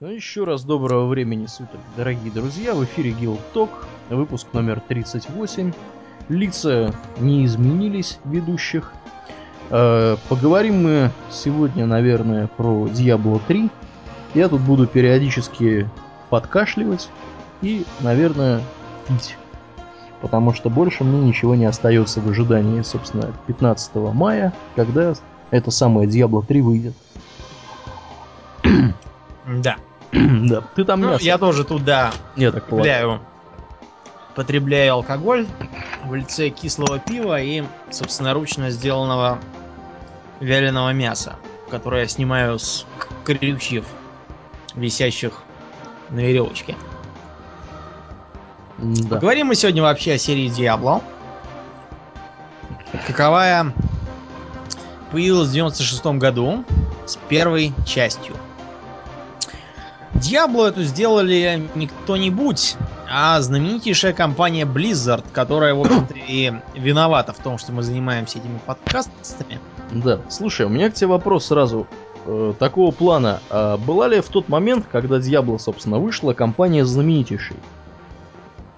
Ну, еще раз доброго времени суток, дорогие друзья. В эфире Guild Talk, выпуск номер 38. Лица не изменились ведущих. Э, поговорим мы сегодня, наверное, про Diablo 3. Я тут буду периодически подкашливать и, наверное, пить. Потому что больше мне ничего не остается в ожидании, собственно, 15 мая, когда это самое Diablo 3 выйдет. Да. да, ты там Ну, мясо. я тоже туда Я так полагаю. потребляю, алкоголь в лице кислого пива и собственноручно сделанного вяленого мяса, которое я снимаю с к- крючьев, висящих на веревочке. Да. Поговорим мы сегодня вообще о серии Diablo. Каковая появилась в 96 году с первой частью. Diablo эту сделали не кто-нибудь, а знаменитейшая компания Blizzard, которая, в общем-то, и виновата в том, что мы занимаемся этими подкастами. Да. Слушай, у меня к тебе вопрос сразу э, такого плана. А была ли в тот момент, когда Diablo, собственно, вышла, компания знаменитейшей?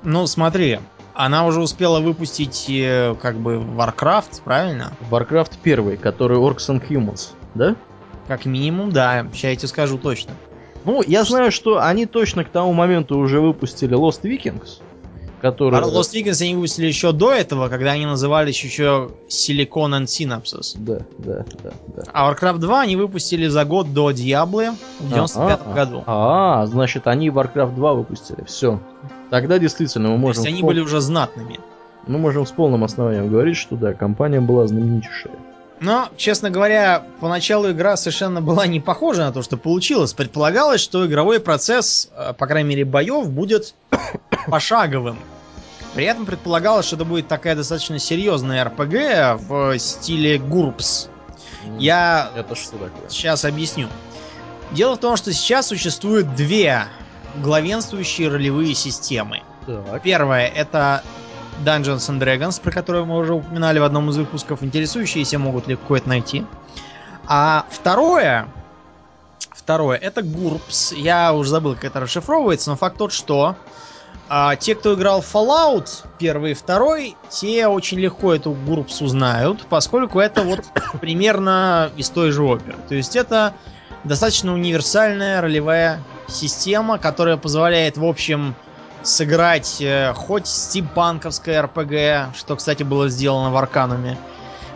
Ну, смотри, она уже успела выпустить, э, как бы, Warcraft, правильно? Warcraft 1, который Orcs and Humans, да? Как минимум, да. Сейчас я тебе скажу точно. Ну, я знаю, что они точно к тому моменту уже выпустили Lost Vikings, который... А Lost Vikings они выпустили еще до этого, когда они назывались еще Silicon and Synapses. Да, да, да, да. А Warcraft 2 они выпустили за год до Diablo в 95 А, а, году. А, значит, они Warcraft 2 выпустили. Все. Тогда действительно мы То можем... есть они пол- были уже знатными. Мы можем с полным основанием говорить, что да, компания была знаменитейшая. Но, честно говоря, поначалу игра совершенно была не похожа на то, что получилось. Предполагалось, что игровой процесс, э, по крайней мере, боев, будет пошаговым. При этом предполагалось, что это будет такая достаточно серьезная РПГ в стиле GURPS. Я Это что такое? Сейчас объясню. Дело в том, что сейчас существует две главенствующие ролевые системы. Так. Первая это Dungeons and Dragons, про которую мы уже упоминали в одном из выпусков. Интересующиеся могут легко это найти. А второе, второе это GURPS. Я уже забыл, как это расшифровывается, но факт тот, что а, те, кто играл Fallout первый и второй, те очень легко эту GURPS узнают, поскольку это вот примерно из той же оперы. То есть это достаточно универсальная ролевая система, которая позволяет, в общем, сыграть э, хоть стимпанковское РПГ, что, кстати, было сделано в Аркануме.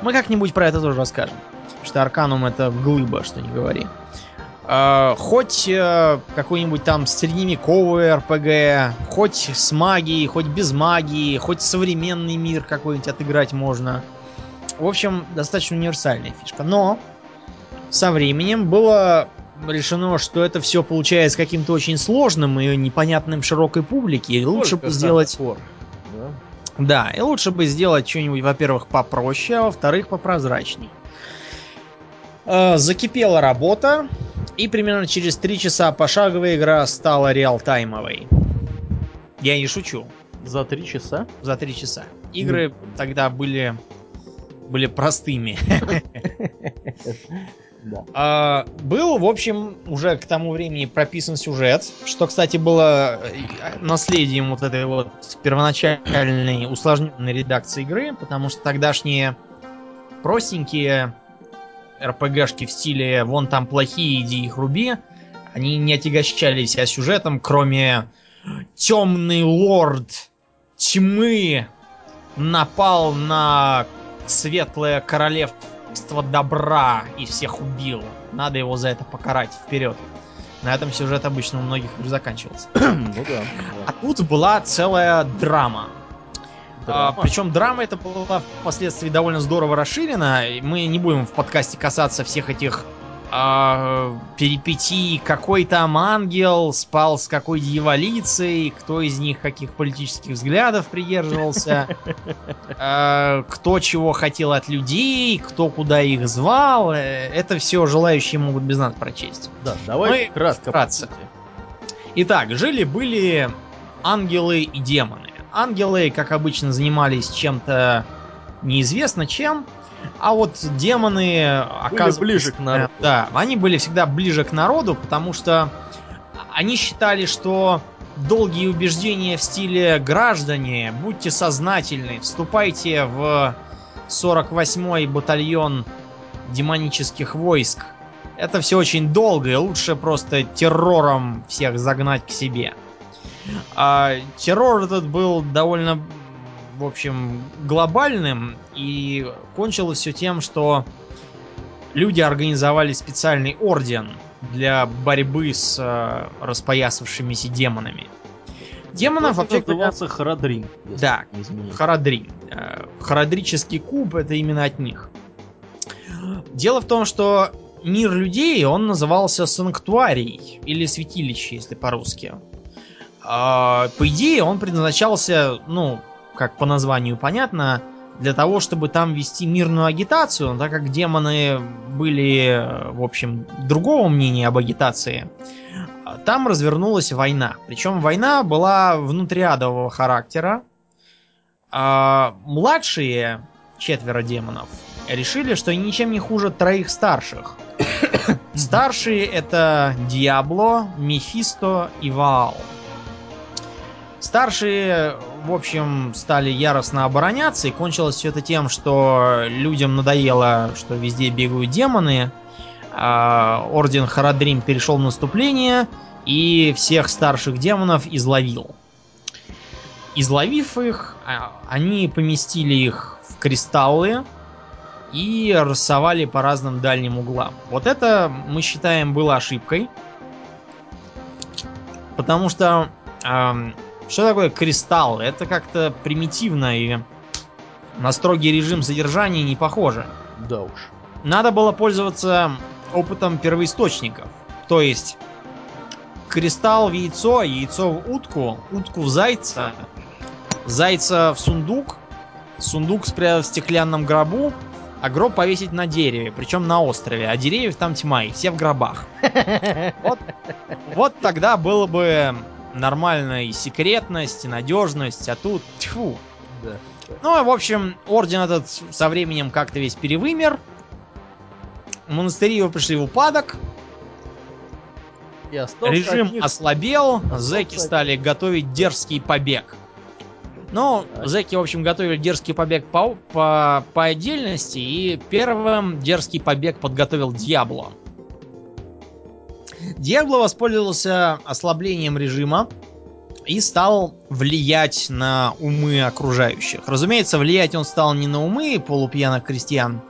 Мы как-нибудь про это тоже расскажем. Что Арканум это глыба, что не говори. Э, хоть э, какой-нибудь там средневековый РПГ, хоть с магией, хоть без магии, хоть современный мир какой-нибудь отыграть можно. В общем, достаточно универсальная фишка. Но со временем было решено, что это все получается каким-то очень сложным и непонятным широкой публике. И лучше бы сделать... хардкор, да? Да, и лучше бы сделать что-нибудь, во-первых, попроще, а во-вторых, попрозрачней. Э, Закипела работа, и примерно через три часа пошаговая игра стала реалтаймовой. Я не шучу. За три часа? За три часа. Игры тогда были были простыми. А, был, в общем, уже к тому времени прописан сюжет, что, кстати, было э, наследием вот этой вот первоначальной усложненной редакции игры, потому что тогдашние простенькие РПГшки в стиле «вон там плохие, иди их руби», они не отягощали себя сюжетом, кроме «темный лорд тьмы напал на светлое королевство добра и всех убил. Надо его за это покарать вперед. На этом сюжет обычно у многих уже заканчивался. Ну да. А тут была целая драма. да. причем драма эта была впоследствии довольно здорово расширена. Мы не будем в подкасте касаться всех этих а, перипетий. Какой там ангел спал с какой дьяволицей, кто из них каких политических взглядов придерживался, а, кто чего хотел от людей, кто куда их звал. Э, Это все желающие могут без нас прочесть. Да, давай мы кратко. вкратце. Итак, жили-были ангелы и демоны. Ангелы, как обычно, занимались чем-то неизвестно чем, а вот демоны оказывались... ближе к народу. Да, они были всегда ближе к народу, потому что они считали, что долгие убеждения в стиле граждане, будьте сознательны, вступайте в 48-й батальон демонических войск. Это все очень долго, и лучше просто террором всех загнать к себе. А террор этот был довольно, в общем, глобальным, и кончилось все тем, что люди организовали специальный орден для борьбы с э, распоясавшимися демонами. Демонов вообще говоря, назывался Харадрин. если Да. Харадрин. Э, Харадрический куб это именно от них. Дело в том, что мир людей, он назывался санктуарий или святилище, если по-русски. А, По идее, он предназначался, ну, как по названию понятно, для того, чтобы там вести мирную агитацию, но так как демоны были, в общем, другого мнения об агитации, там развернулась война. Причем война была внутриадового характера. А младшие четверо демонов решили, что они ничем не хуже троих старших. Старшие это Диабло, Мефисто и Ваал. Старшие, в общем, стали яростно обороняться, и кончилось все это тем, что людям надоело, что везде бегают демоны. а Орден Харадрим перешел в наступление и всех старших демонов изловил. Изловив их, а, они поместили их в кристаллы и рассовали по разным дальним углам. Вот это мы считаем было ошибкой. Потому что ам, что такое кристалл? Это как-то примитивно и на строгий режим содержания не похоже. Да уж. Надо было пользоваться опытом первоисточников. То есть кристалл в яйцо, яйцо в утку, утку в зайца, зайца в сундук, сундук спрятать в стеклянном гробу, а гроб повесить на дереве, причем на острове, а деревьев там тьма, и все в гробах. Вот, вот тогда было бы нормальная и секретность, надежность, а тут тьфу. Да. Ну, в общем, орден этот со временем как-то весь перевымер. Монастыри его пришли в упадок, режим от них- ослабел, зэки Остался- стали готовить дерзкий побег. Ну, Так. зэки, в общем, готовили дерзкий побег по, по, по отдельности, и первым дерзкий побег подготовил Дьябло. Дьябло воспользовался ослаблением режима и стал влиять на умы окружающих. Разумеется, влиять он стал не на умы полупьяных крестьян,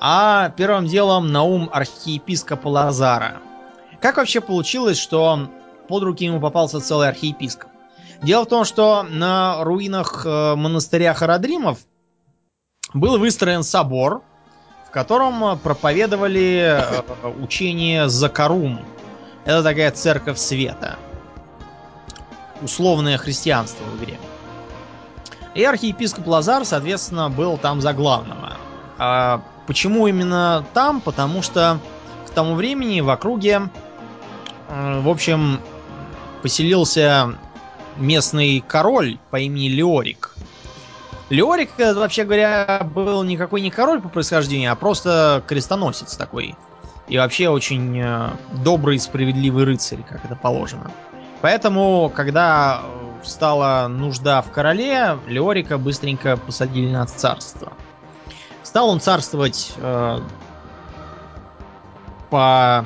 а первым делом на ум архиепископа Лазара. Как вообще получилось, что под руки ему попался целый архиепископ? Дело в том, что на руинах э, монастыря Харадримов был выстроен собор, котором э, проповедовали э, учение Закарум. Это такая церковь света. Условное христианство в игре. И архиепископ Лазар, соответственно, был там за главного. А почему именно там? Потому что к тому времени в округе, э, в общем, поселился местный король по имени Леорик. Леорик, э, вообще говоря, был никакой не король по происхождению, а просто крестоносец такой. И вообще очень э, добрый, справедливый рыцарь, как это положено. Поэтому, когда э, стала нужда в короле, Леорика быстренько посадили на царство. Стал он царствовать э, по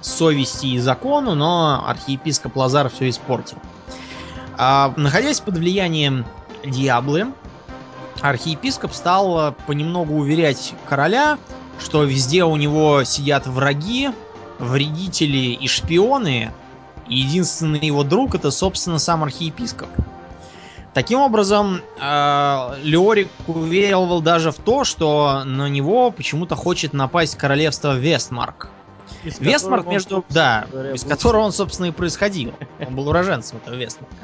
совести и закону, но архиепископ Лазар все испортил. А, находясь под влиянием Диаблы, архиепископ стал э, понемногу уверять короля, что везде у него сидят враги, вредители и шпионы, и единственный его друг это, собственно, сам архиепископ. Таким образом, э, Леорик уверовал даже в то, что на него почему-то хочет напасть королевство Вестмарк. Из Вестмарк, он, между... собственно Да, говоря, из был которого он, собственно, и происходил. Он был уроженцем этого Вестмарка.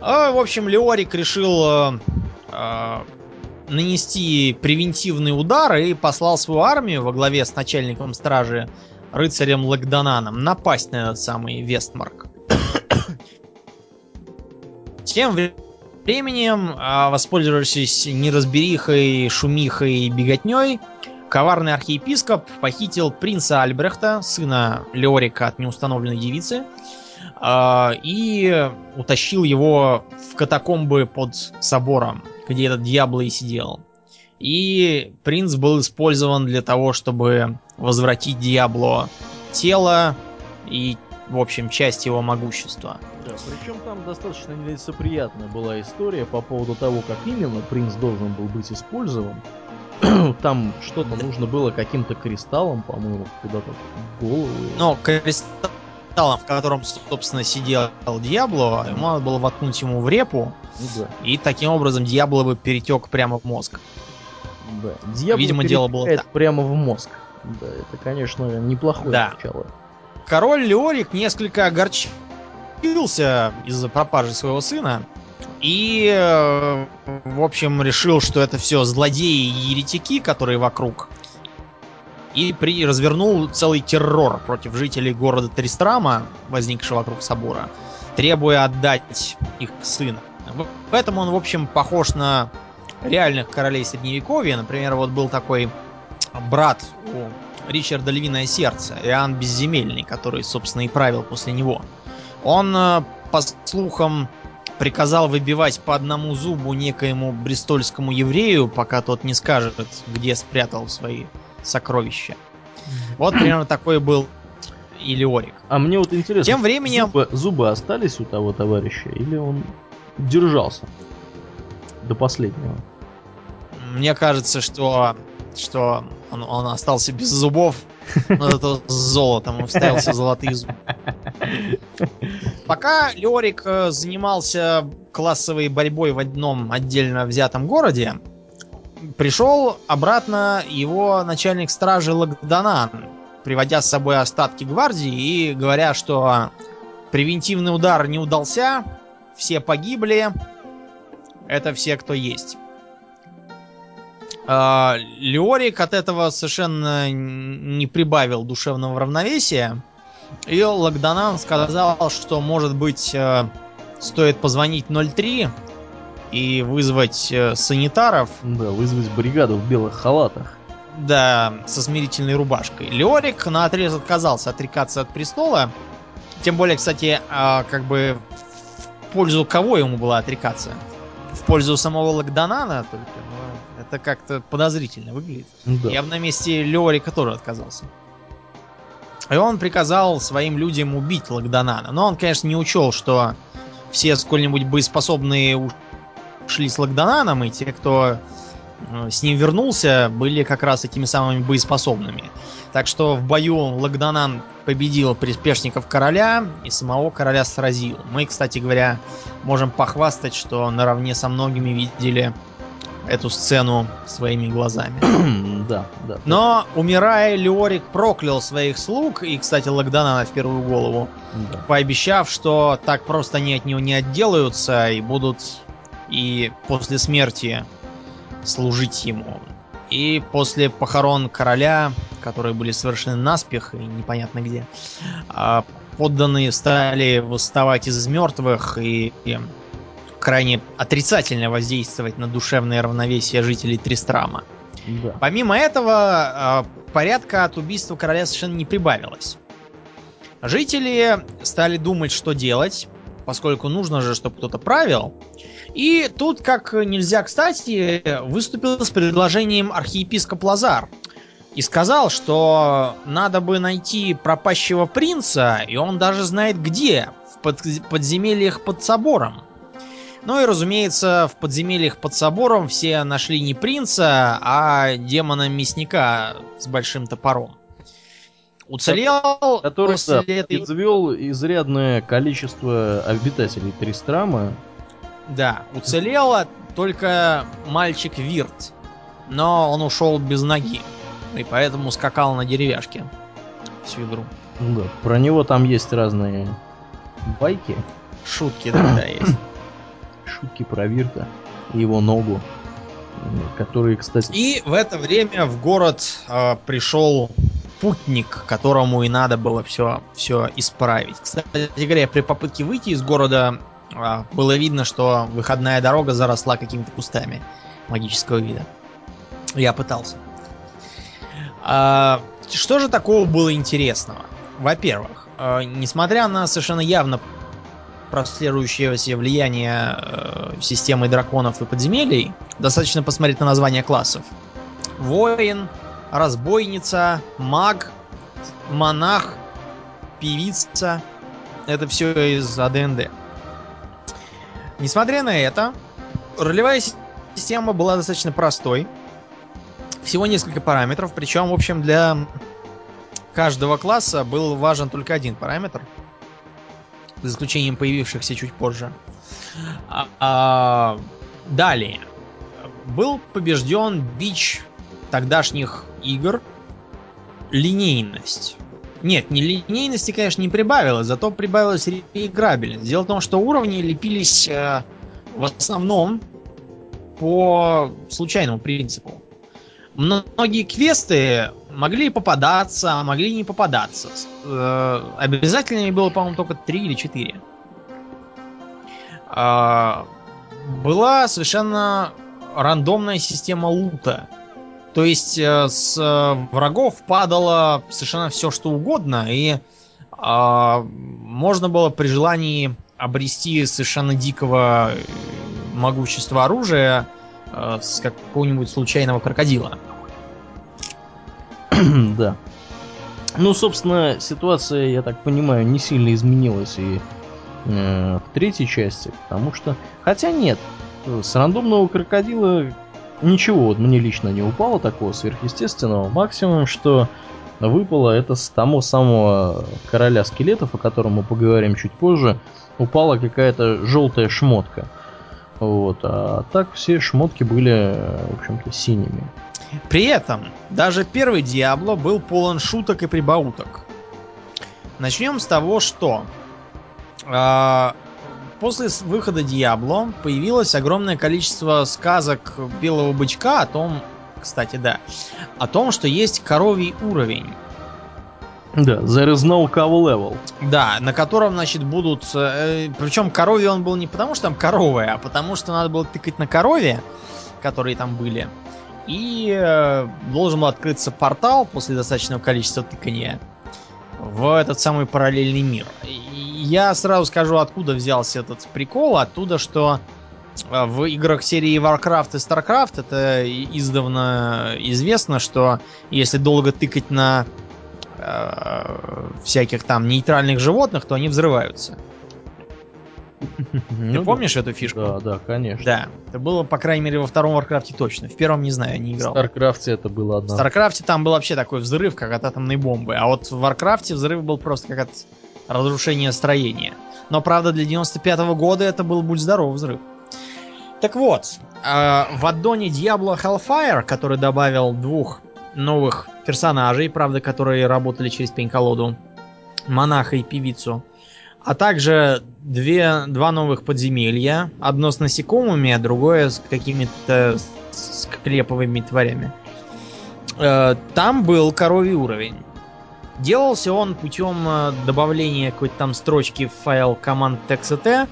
А, в общем, Леорик решил э, нанести превентивный удар и послал свою армию во главе с начальником стражи рыцарем Лакдананом напасть на этот самый Вестмарк. Тем вре- временем, а, воспользовавшись неразберихой, шумихой и беготней, коварный архиепископ похитил принца Альбрехта, сына Леорика от неустановленной девицы, и утащил его в катакомбы под собором, где этот дьябло и сидел. И принц был использован для того, чтобы возвратить Диабло тело и, в общем, часть его могущества. Да, причем там достаточно нелицеприятная была история по поводу того, как именно принц должен был быть использован. там что-то нужно было каким-то кристаллом, по-моему, куда-то в голову. Но кристаллом, в котором, собственно, сидел Диабло, ему надо было воткнуть ему в репу, ну, да. и таким образом Диабло бы перетек прямо в мозг. Да. Диабло Видимо, дело было так. прямо в мозг. Да, это, конечно, неплохое да. начало. Король Леорик несколько огорчился из-за пропажи своего сына. И, э, в общем, решил, что это все злодеи и еретики, которые вокруг. И при... развернул целый террор против жителей города Тристрама, возникшего вокруг собора, требуя отдать их сына. В этом он, в общем, похож на реальных королей средневековья. Например, вот был такой брат у Ричарда Львиное Сердце, Иоанн Безземельный, который, собственно, и правил после него. Он, э, по слухам, приказал выбивать по одному зубу некоему брестольскому еврею, пока тот не скажет, где спрятал свои сокровища. Вот примерно такой был Илиорик. А мне вот интересно, Тем временем... зубы, зубы остались у того товарища или он держался до последнего? Мне кажется, что, что он, он остался без зубов, но это с золотом, он вставился золотые зубы. Пока Леорик э, занимался классовой борьбой в одном отдельно взятом городе, пришел обратно его начальник стражи Лагданан, приводя с собой остатки гвардии и говоря, что превентивный удар не удался, все погибли, это все, кто есть. А, Леорик от этого совершенно не прибавил душевного равновесия. И Лагдонан сказал, что, может быть, э, стоит позвонить 03 и вызвать э, санитаров. Да, вызвать бригаду в белых халатах. Да, со смирительной рубашкой. Леорик на отрез отказался отрекаться от престола. Тем более, кстати, а, как бы в пользу кого ему было отрекаться? В пользу самого Лагдонана только. Но это как-то подозрительно выглядит. Да. Я бы на месте Леорика тоже отказался. И он приказал своим людям убить Лагдонана. Но он, конечно, не учел, что все сколь-нибудь боеспособные ушли с Лагдонаном, и те, кто э, с ним вернулся, были как раз этими самыми боеспособными. Так что в бою Лагдонан победил приспешников короля и самого короля сразил. Мы, кстати говоря, можем похвастать, что наравне со многими видели эту сцену своими глазами. да, да. Но, умирая, Леорик проклял своих слуг, и, кстати, Лагдана в первую голову, да. пообещав, что так просто они от него не отделаются и будут и после смерти служить ему. И после похорон короля, которые были совершены наспех и непонятно где, а, подданные стали восставать из мертвых и крайне отрицательно воздействовать на душевное равновесие жителей Тристрама. Да. Помимо этого, а, порядка от убийства короля совершенно не прибавилось. Жители стали думать, что делать, поскольку нужно же, чтобы кто-то правил. И тут, как нельзя кстати, выступил с предложением архиепископ Лазар. И сказал, что надо бы найти пропащего принца, и он даже знает где, в подземельях под собором. Ну и, разумеется, в подземельях под собором все нашли не принца, а демона-мясника с большим топором. Уцелел... Который после да, этой... извел изрядное количество обитателей Тристрама. Да, уцелела только мальчик Вирт. Но он ушел без ноги. И поэтому скакал на деревяшке всю игру. Да, про него там есть разные байки. Шутки, да, да, есть шутки про Вирта и его ногу, которые, кстати... И в это время в город э, пришел путник, которому и надо было все, все исправить. Кстати говоря, при попытке выйти из города э, было видно, что выходная дорога заросла какими-то кустами магического вида. Я пытался. А, что же такого было интересного? Во-первых, э, несмотря на совершенно явно прослеживающееся влияние э, системы драконов и подземелий, достаточно посмотреть на название классов. Воин, разбойница, маг, монах, певица. Это все из АДНД. Несмотря на это, ролевая система была достаточно простой. Всего несколько параметров, причем, в общем, для каждого класса был важен только один параметр – за исключением появившихся чуть позже. А, а, далее. Был побежден бич тогдашних игр линейность. Нет, не линейности, конечно, не прибавилось, зато прибавилась реиграбельность. Дело в том, что уровни лепились э, в основном по случайному принципу. Многие квесты могли попадаться, а могли не попадаться. Э, обязательными было, по-моему, только 3 или 4. А, была совершенно рандомная система лута. То есть э, с врагов падало совершенно все, что угодно, и а, можно было при желании обрести совершенно дикого э, могущества оружия с какого-нибудь случайного крокодила. да. Ну, собственно, ситуация, я так понимаю, не сильно изменилась и э, в третьей части, потому что... Хотя нет, с рандомного крокодила ничего вот мне лично не упало такого сверхъестественного. Максимум, что выпало, это с того самого короля скелетов, о котором мы поговорим чуть позже, упала какая-то желтая шмотка. Вот, а так все шмотки были, в общем-то, синими. При этом, даже первый Диабло был полон шуток и прибауток. Начнем с того, что э, после выхода Диабло появилось огромное количество сказок Белого Бычка о том, кстати, да, о том, что есть коровий уровень. Да, there is no cow level. Да, на котором, значит, будут... Э, причем коровий он был не потому, что там коровая, а потому, что надо было тыкать на корове, которые там были. И э, должен был открыться портал после достаточного количества тыкания в этот самый параллельный мир. Я сразу скажу, откуда взялся этот прикол. Оттуда, что э, в играх серии Warcraft и Starcraft это издавна известно, что если долго тыкать на э, всяких там нейтральных животных, то они взрываются. Ты ну, помнишь эту фишку? Да, да, конечно. Да. Это было, по крайней мере, во втором Варкрафте точно. В первом не знаю, не играл. В Старкрафте это было одно. В Старкрафте там был вообще такой взрыв, как от атомной бомбы. А вот в Варкрафте взрыв был просто как от разрушения строения. Но, правда, для 95 -го года это был будь здоров взрыв. Так вот, э, в аддоне Diablo Hellfire, который добавил двух новых персонажей, правда, которые работали через пень-колоду, монаха и певицу, а также две, два новых подземелья. Одно с насекомыми, а другое с какими-то скреповыми тварями. Э, там был коровий уровень. Делался он путем э, добавления какой-то там строчки в файл команд txt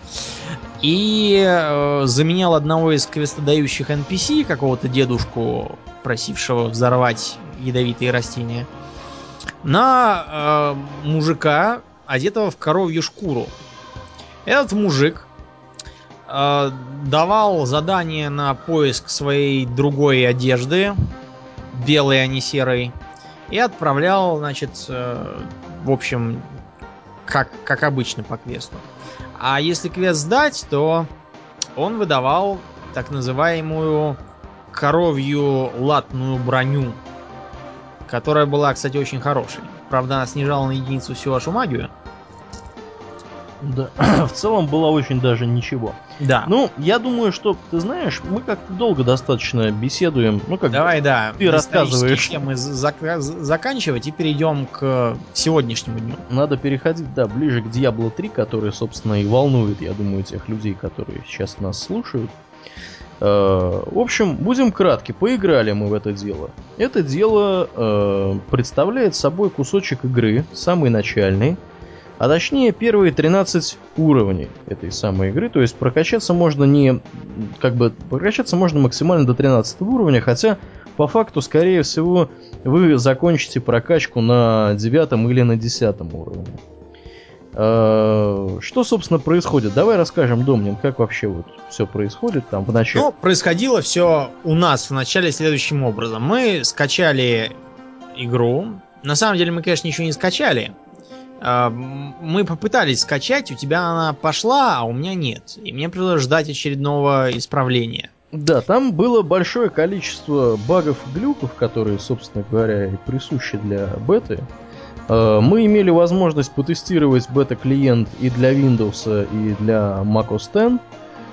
и э, заменял одного из квестодающих NPC, какого-то дедушку, просившего взорвать ядовитые растения, на э, мужика, одетого в коровью шкуру. Этот мужик э, давал задание на поиск своей другой одежды, белой, а не серой, и отправлял, значит, э, в общем, как, как обычно по квесту. А если квест сдать, то он выдавал так называемую коровью латную броню, которая была, кстати, очень хорошей. Правда, она снижала на единицу всю вашу магию, да, в целом было очень даже ничего. Да. Ну, я думаю, что, ты знаешь, мы как-то долго достаточно беседуем. Ну, как Давай, да. Ты рассказываешь. темы зак- заканчивать и перейдем к сегодняшнему дню. Надо переходить, да, ближе к Diablo 3, который, собственно, и волнует, я думаю, тех людей, которые сейчас нас слушают. Э, в общем, будем кратки. Поиграли мы в это дело. Это дело э, представляет собой кусочек игры, самый начальный, А точнее, первые 13 уровней этой самой игры. То есть прокачаться можно не... Как бы прокачаться можно максимально до 13 уровня, хотя по факту, скорее всего, вы закончите прокачку на 9 или на 10 уровне. Э, что, собственно, происходит? Давай расскажем, Домнин, как вообще вот все происходит там в начале. Ну, происходило все у нас в начале следующим образом. Мы скачали игру. На самом деле мы, конечно, ничего не скачали. Э, мы попытались скачать, у тебя она пошла, а у меня нет. И мне пришлось ждать очередного исправления. Да, там было большое количество багов и глюков, которые, собственно говоря, и присущи для беты. Э, мы имели возможность потестировать бета-клиент и для Windows, и для Mac OS X.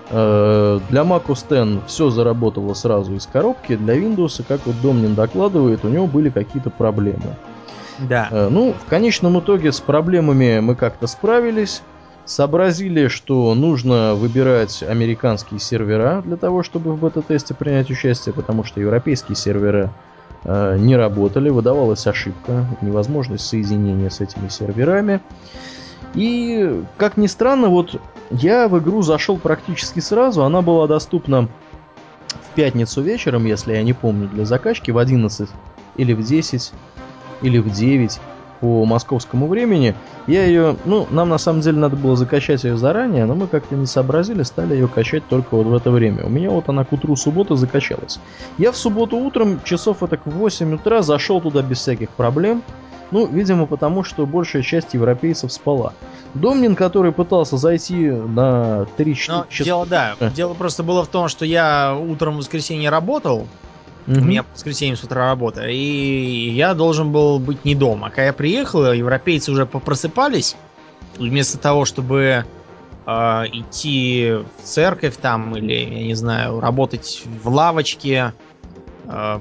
Э, для Mac OS X все заработало сразу из коробки, для Windows, как вот Домнин докладывает, у него были какие-то проблемы. Да. Э, ну, в конечном итоге с проблемами мы как-то справились сообразили, что нужно выбирать американские сервера для того, чтобы в бета-тесте принять участие, потому что европейские сервера э, не работали, выдавалась ошибка, невозможность соединения с этими серверами. И, как ни странно, вот я в игру зашел практически сразу, она была доступна в пятницу вечером, если я не помню, для закачки в 11 или в 10 или в 9 по московскому времени. Я ее, ну, нам на самом деле надо было закачать ее заранее, но мы как-то не сообразили, стали ее качать только вот в это время. У меня вот она к утру субботы закачалась. Я в субботу утром, часов это к 8 утра, зашел туда без всяких проблем. Ну, видимо, потому что большая часть европейцев спала. Домнин, который пытался зайти на 3-4 часа... Дело, да, дело просто было в том, что я утром в воскресенье работал, Mm-hmm. У меня в воскресенье с утра работа. И я должен был быть не дома. Когда я приехал, европейцы уже попросыпались. Вместо того, чтобы э, идти в церковь там или, я не знаю, работать в лавочке, э,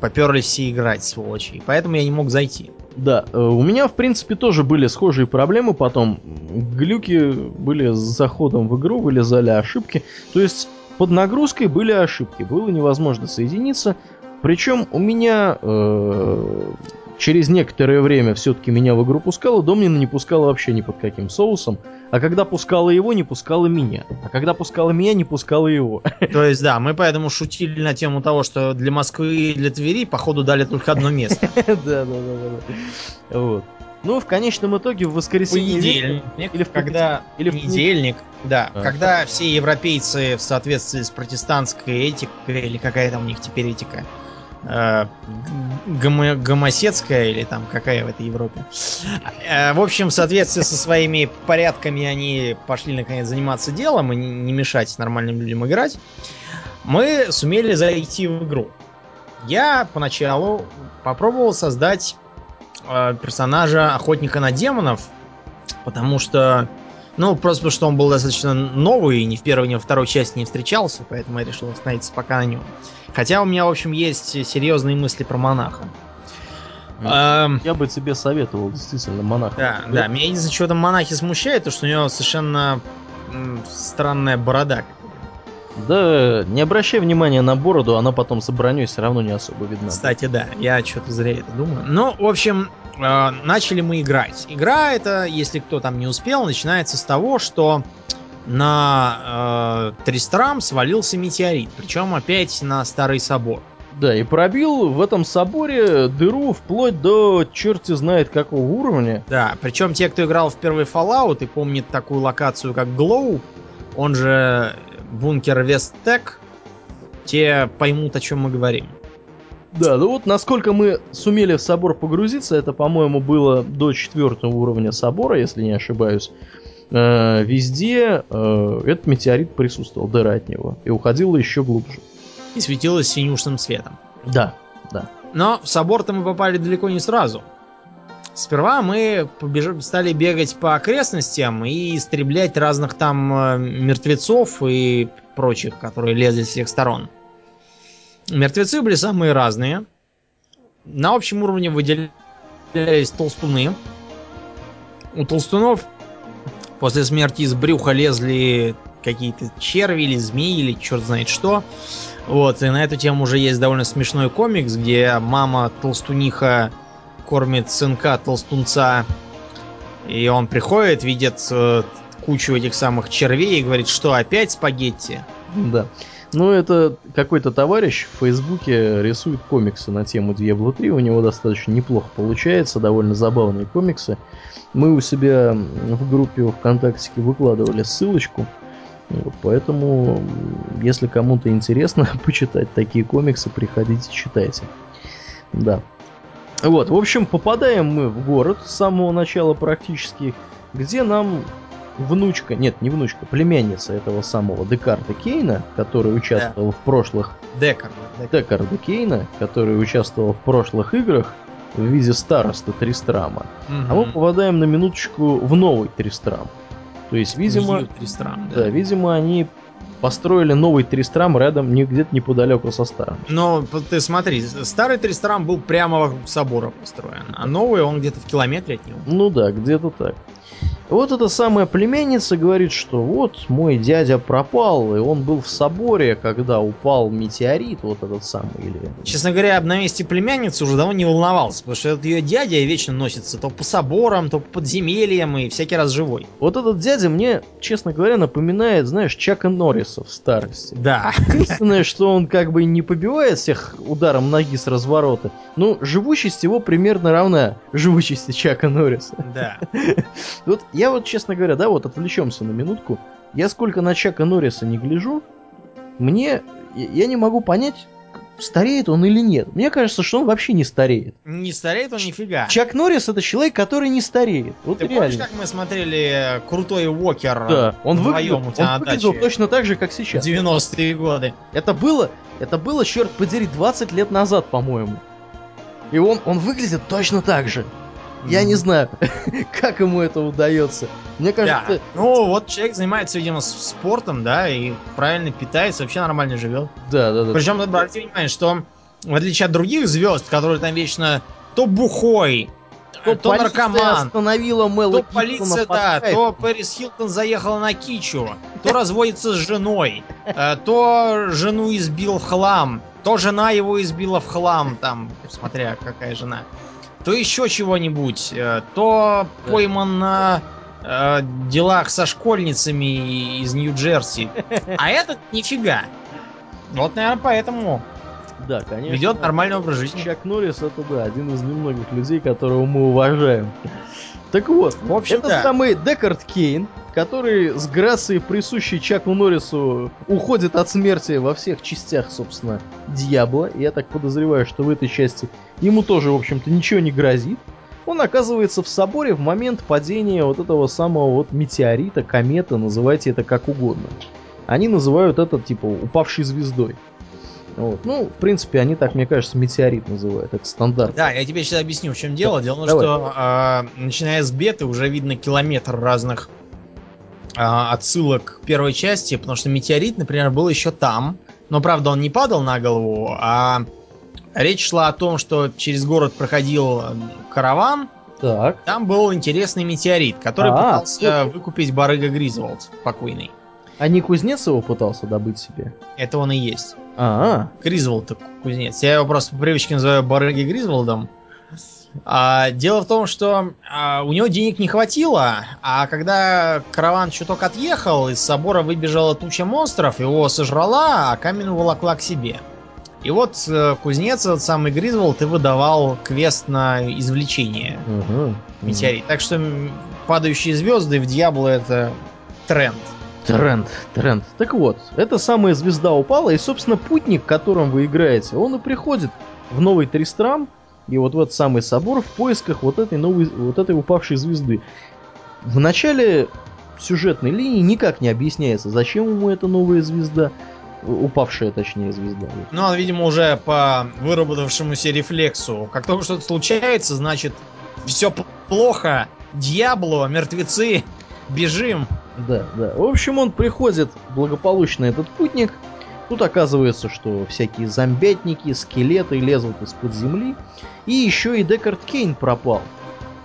поперлись все играть, сволочи. И поэтому я не мог зайти. Да, э, у меня, в принципе, тоже были схожие проблемы потом. Глюки были с заходом в игру, вылезали ошибки. То есть под нагрузкой были ошибки, было невозможно соединиться. Причем у меня э, через некоторое время все-таки меня в игру пускала, Домнина не пускала вообще ни под каким соусом. А когда пускала его, не пускала меня. А когда пускала меня, не пускала его. То есть, да, мы поэтому шутили на тему того, что для Москвы и для Твери, походу, дали только одно место. Да, да, да, да. Вот. Ну, в конечном итоге в воскресенье... Понедельник, или в когда... Или в понедельник, да. А. Когда все европейцы в соответствии с протестантской этикой, или какая там у них теперь этика, э, гомо гомосецкая или там какая в этой Европе. Э, в общем, в соответствии со своими порядками они пошли наконец заниматься делом и не мешать нормальным людям играть. Мы сумели зайти в игру. Я поначалу попробовал создать Э, персонажа охотника на демонов, потому что, ну, просто потому что он был достаточно новый, и ни в первой, ни во второй части не встречался, поэтому я решил остановиться пока на нем. Хотя у меня, в общем, есть серьезные мысли про монаха. Эм, я бы тебе советовал, действительно, монаха. Да, да, меня единственное, что там монахи смущает, то что у него совершенно странная борода да, не обращай внимания на бороду, она потом с броней все равно не особо видна. Кстати, да, я что-то зря это думаю. Ну, в общем, э, начали мы играть. Игра это, если кто там не успел, начинается с того, что на э, Тристрам свалился метеорит, причем опять на Старый Собор. Да, и пробил в этом соборе дыру вплоть до черти знает какого уровня. Да, причем те, кто играл в первый Fallout и помнит такую локацию, как Glow, он же бункер Весттек, те поймут, о чем мы говорим. Да, ну вот насколько мы сумели в собор погрузиться, это, по-моему, было до четвертого уровня собора, если не ошибаюсь. Э, везде э, этот метеорит присутствовал, дыра от него, и уходила еще глубже. И светилась синюшным светом. Да, да. Но в собор-то мы попали далеко не сразу. Сперва мы побеж... стали бегать по окрестностям и истреблять разных там э, мертвецов и прочих, которые лезли с всех сторон. Мертвецы были самые разные. На общем уровне выделялись толстуны. У толстунов после смерти из брюха лезли какие-то черви или змеи или черт знает что. Вот, и на эту тему уже есть довольно смешной комикс, где мама толстуниха кормит сынка толстунца И он приходит, видит э, кучу этих самых червей и говорит, что опять спагетти? Да. Ну, это какой-то товарищ в Фейсбуке рисует комиксы на тему Diablo 3. У него достаточно неплохо получается, довольно забавные комиксы. Мы у себя в группе ВКонтакте выкладывали ссылочку. Вот, поэтому, если кому-то интересно почитать такие комиксы, приходите, читайте. Да. Вот, в общем, попадаем мы в город с самого начала практически, где нам внучка, нет, не внучка, племянница этого самого Декарта Кейна, который участвовал да. в прошлых... Декарда. Декарда Кейна, который участвовал в прошлых играх в виде староста Тристрама. Угу. А мы попадаем на минуточку в новый Тристрам. То есть, видимо... Тристрам, да. да, видимо, они построили новый Тристрам рядом, не, где-то неподалеку со старым. Но ты смотри, старый Тристрам был прямо вокруг собора построен, а новый он где-то в километре от него. Ну да, где-то так. Вот эта самая племянница говорит, что вот мой дядя пропал, и он был в соборе, когда упал метеорит, вот этот самый. Или... Честно говоря, на месте племянницы уже давно не волновался, потому что этот ее дядя вечно носится то по соборам, то по подземельям и всякий раз живой. Вот этот дядя мне, честно говоря, напоминает, знаешь, Чака Норриса в старости. Да. Единственное, что он как бы не побивает всех ударом ноги с разворота, ну, живучесть его примерно равна живучести Чака Норриса. Да. Вот я вот, честно говоря, да, вот отвлечемся на минутку. Я сколько на Чака Норриса не гляжу, мне... Я не могу понять, стареет он или нет. Мне кажется, что он вообще не стареет. Не стареет он нифига. Чак Норрис это человек, который не стареет. Вот Ты реально. помнишь, как мы смотрели э, крутой Уокер да, он выглядел, у тебя он выглядел точно так же, как сейчас. 90-е годы. Это было, это было, черт подери, 20 лет назад, по-моему. И он, он выглядит точно так же. Я не знаю, как ему это удается. Мне кажется... Да. Ну, вот человек занимается, видимо, спортом, да, и правильно питается, вообще нормально живет. Да, да, да. Причем, обратите внимание, что в отличие от других звезд, которые там вечно то бухой, то, то наркоман, остановила Мэла то полиция, да, то Пэрис Хилтон заехала на Кичу, то разводится с женой, э, то жену избил в хлам, то жена его избила в хлам, там, смотря какая жена то еще чего-нибудь, э, то да. пойман на э, делах со школьницами из Нью-Джерси. А этот нифига. Вот, наверное, поэтому да, конечно. Ведет нормальный образ жизни. Чак Норрис это да, один из немногих людей, которого мы уважаем. Так вот, в общем, это да. самый Декард Кейн, который с грацией, присущей Чаку Норрису, уходит от смерти во всех частях, собственно, Дьябла. Я так подозреваю, что в этой части ему тоже, в общем-то, ничего не грозит. Он оказывается в соборе в момент падения вот этого самого вот метеорита, кометы, называйте это как угодно. Они называют это, типа, упавшей звездой. Вот. Ну, в принципе, они так, мне кажется, метеорит называют. Это стандарт. Да, я тебе сейчас объясню, в чем дело. Дело в том, что э, начиная с беты уже видно километр разных э, отсылок к первой части, потому что метеорит, например, был еще там. Но, правда, он не падал на голову, а речь шла о том, что через город проходил караван. Так. Там был интересный метеорит, который А-а-а. пытался выкупить барыга Гризволд покойный. А не кузнец его пытался добыть себе? Это он и есть. А, -а. Гризволд кузнец. Я его просто по привычке называю барыги Гризволдом. А, дело в том, что а, у него денег не хватило, а когда караван чуток отъехал, из собора выбежала туча монстров, его сожрала, а камень уволокла к себе. И вот э, кузнец, этот самый Гризволд, и выдавал квест на извлечение угу, метеорит. Так что падающие звезды в Дьябло это тренд. Тренд, тренд. Так вот, эта самая звезда упала, и, собственно, путник, которым вы играете, он и приходит в новый Тристрам, и вот в этот самый собор в поисках вот этой новой, вот этой упавшей звезды. В начале сюжетной линии никак не объясняется, зачем ему эта новая звезда, упавшая, точнее, звезда. Ну, он, видимо, уже по выработавшемуся рефлексу. Как только что-то случается, значит, все плохо, дьябло, мертвецы, бежим. Да, да. В общем, он приходит благополучно, этот путник. Тут оказывается, что всякие зомбятники, скелеты лезут из-под земли. И еще и Декард Кейн пропал.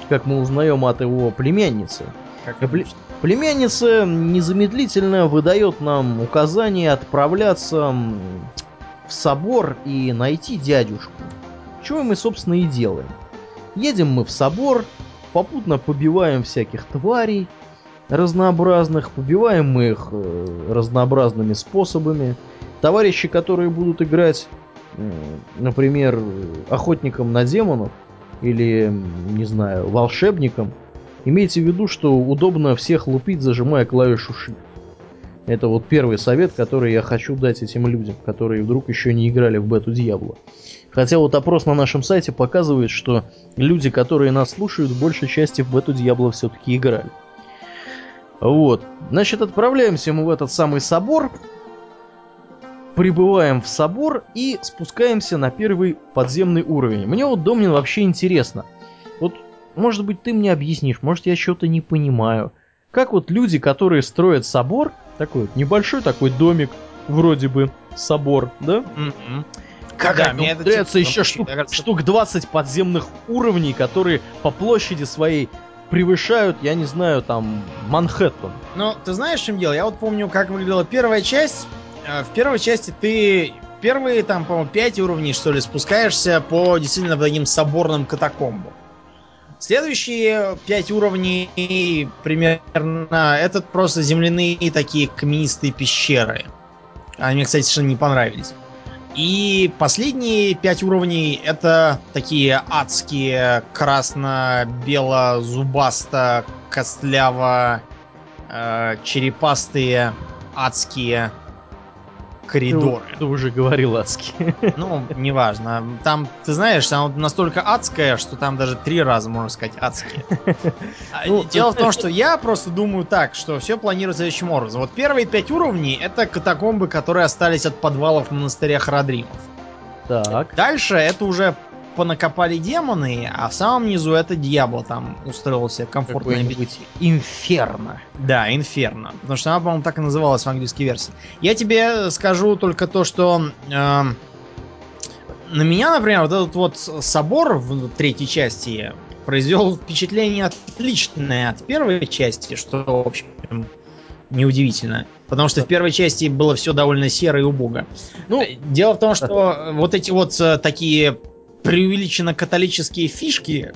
Как мы узнаем от его племянницы. Как Пле- племянница незамедлительно выдает нам указание отправляться в собор и найти дядюшку. Чего мы, собственно, и делаем. Едем мы в собор, попутно побиваем всяких тварей разнообразных, побиваем мы их э, разнообразными способами. Товарищи, которые будут играть, например, охотником на демонов или, не знаю, волшебником, имейте в виду, что удобно всех лупить, зажимая клавишу Shift. Это вот первый совет, который я хочу дать этим людям, которые вдруг еще не играли в бету Дьябло. Хотя вот опрос на нашем сайте показывает, что люди, которые нас слушают, в большей части в бету Дьябло все-таки играли. Вот. Значит, отправляемся мы в этот самый собор, прибываем в собор и спускаемся на первый подземный уровень. Мне вот, Домнин, вообще интересно. Может быть, ты мне объяснишь, может, я что-то не понимаю. Как вот люди, которые строят собор, такой вот небольшой такой домик, вроде бы собор, да? Мгм. Как Да, мне это типа еще штук, кажется, штук 20 подземных уровней, которые по площади своей превышают, я не знаю, там, Манхэттен. Ну, ты знаешь, в чем дело? Я вот помню, как выглядела первая часть. Э, В первой части ты первые, там, по-моему, пять уровней, что ли, спускаешься по действительно таким соборным катакомбам. Следующие пять уровней примерно это просто земляные такие каменистые пещеры. Они мне, кстати, совершенно не понравились. И последние пять уровней это такие адские красно-бело-зубасто костляво э, адские коридоры. Ты, ты уже говорил адски. Ну, неважно. Там, ты знаешь, там настолько адское, что там даже три раза, можно сказать, адские. А, Ну, Дело в том, что я просто думаю так, что все планируется следующим образом. Вот первые пять уровней это катакомбы, которые остались от подвалов монастыря Харадримов. Так. Дальше это уже понакопали демоны, а в самом низу это дьявол там устроился комфортное Какой-нибудь инферно. да, Инферно. Потому что она, по-моему, так и называлась в английской версии. Я тебе скажу только то, что эм, на меня, например, вот этот вот собор в третьей части произвел впечатление отличное от первой части, что, в общем, неудивительно. Потому что в первой части было все довольно серо и убого. Ну, Э, Дело в том, что вот эти вот э, такие преувеличенно католические фишки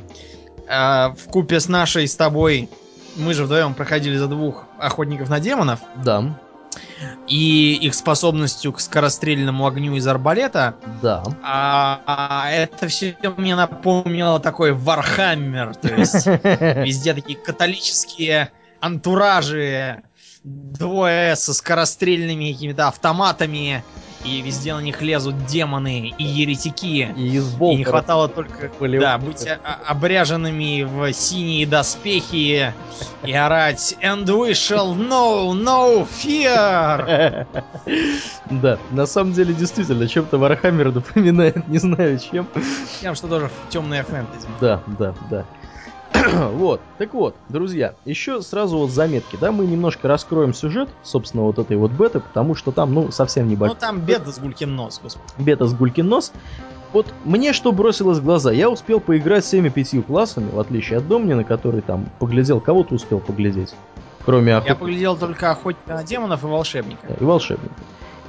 э, в купе с нашей с тобой мы же вдвоем проходили за двух охотников на демонов да, и их способностью к скорострельному огню из арбалета. да. А, а это все мне напомнило такой Вархаммер. То есть везде такие католические антуражи, двое со скорострельными какими-то автоматами, и везде на них лезут демоны и еретики. И из И не хватало только были да, быть обряженными в синие доспехи и орать And we shall know no fear! Да, на самом деле действительно чем-то Вархаммер напоминает, не знаю чем. Тем, что тоже темная фэнтези. Да, да, да. вот, так вот, друзья, еще сразу вот заметки, да, мы немножко раскроем сюжет, собственно, вот этой вот беты, потому что там, ну, совсем Ну небольшой там беда с гулькин нос, господи. бета с гулькин нос. Вот мне что бросилось в глаза, я успел поиграть всеми пятью классами, в отличие от Домнина, который там поглядел, кого ты успел поглядеть, кроме Я охотника поглядел только охотника на демонов и волшебника. и волшебника.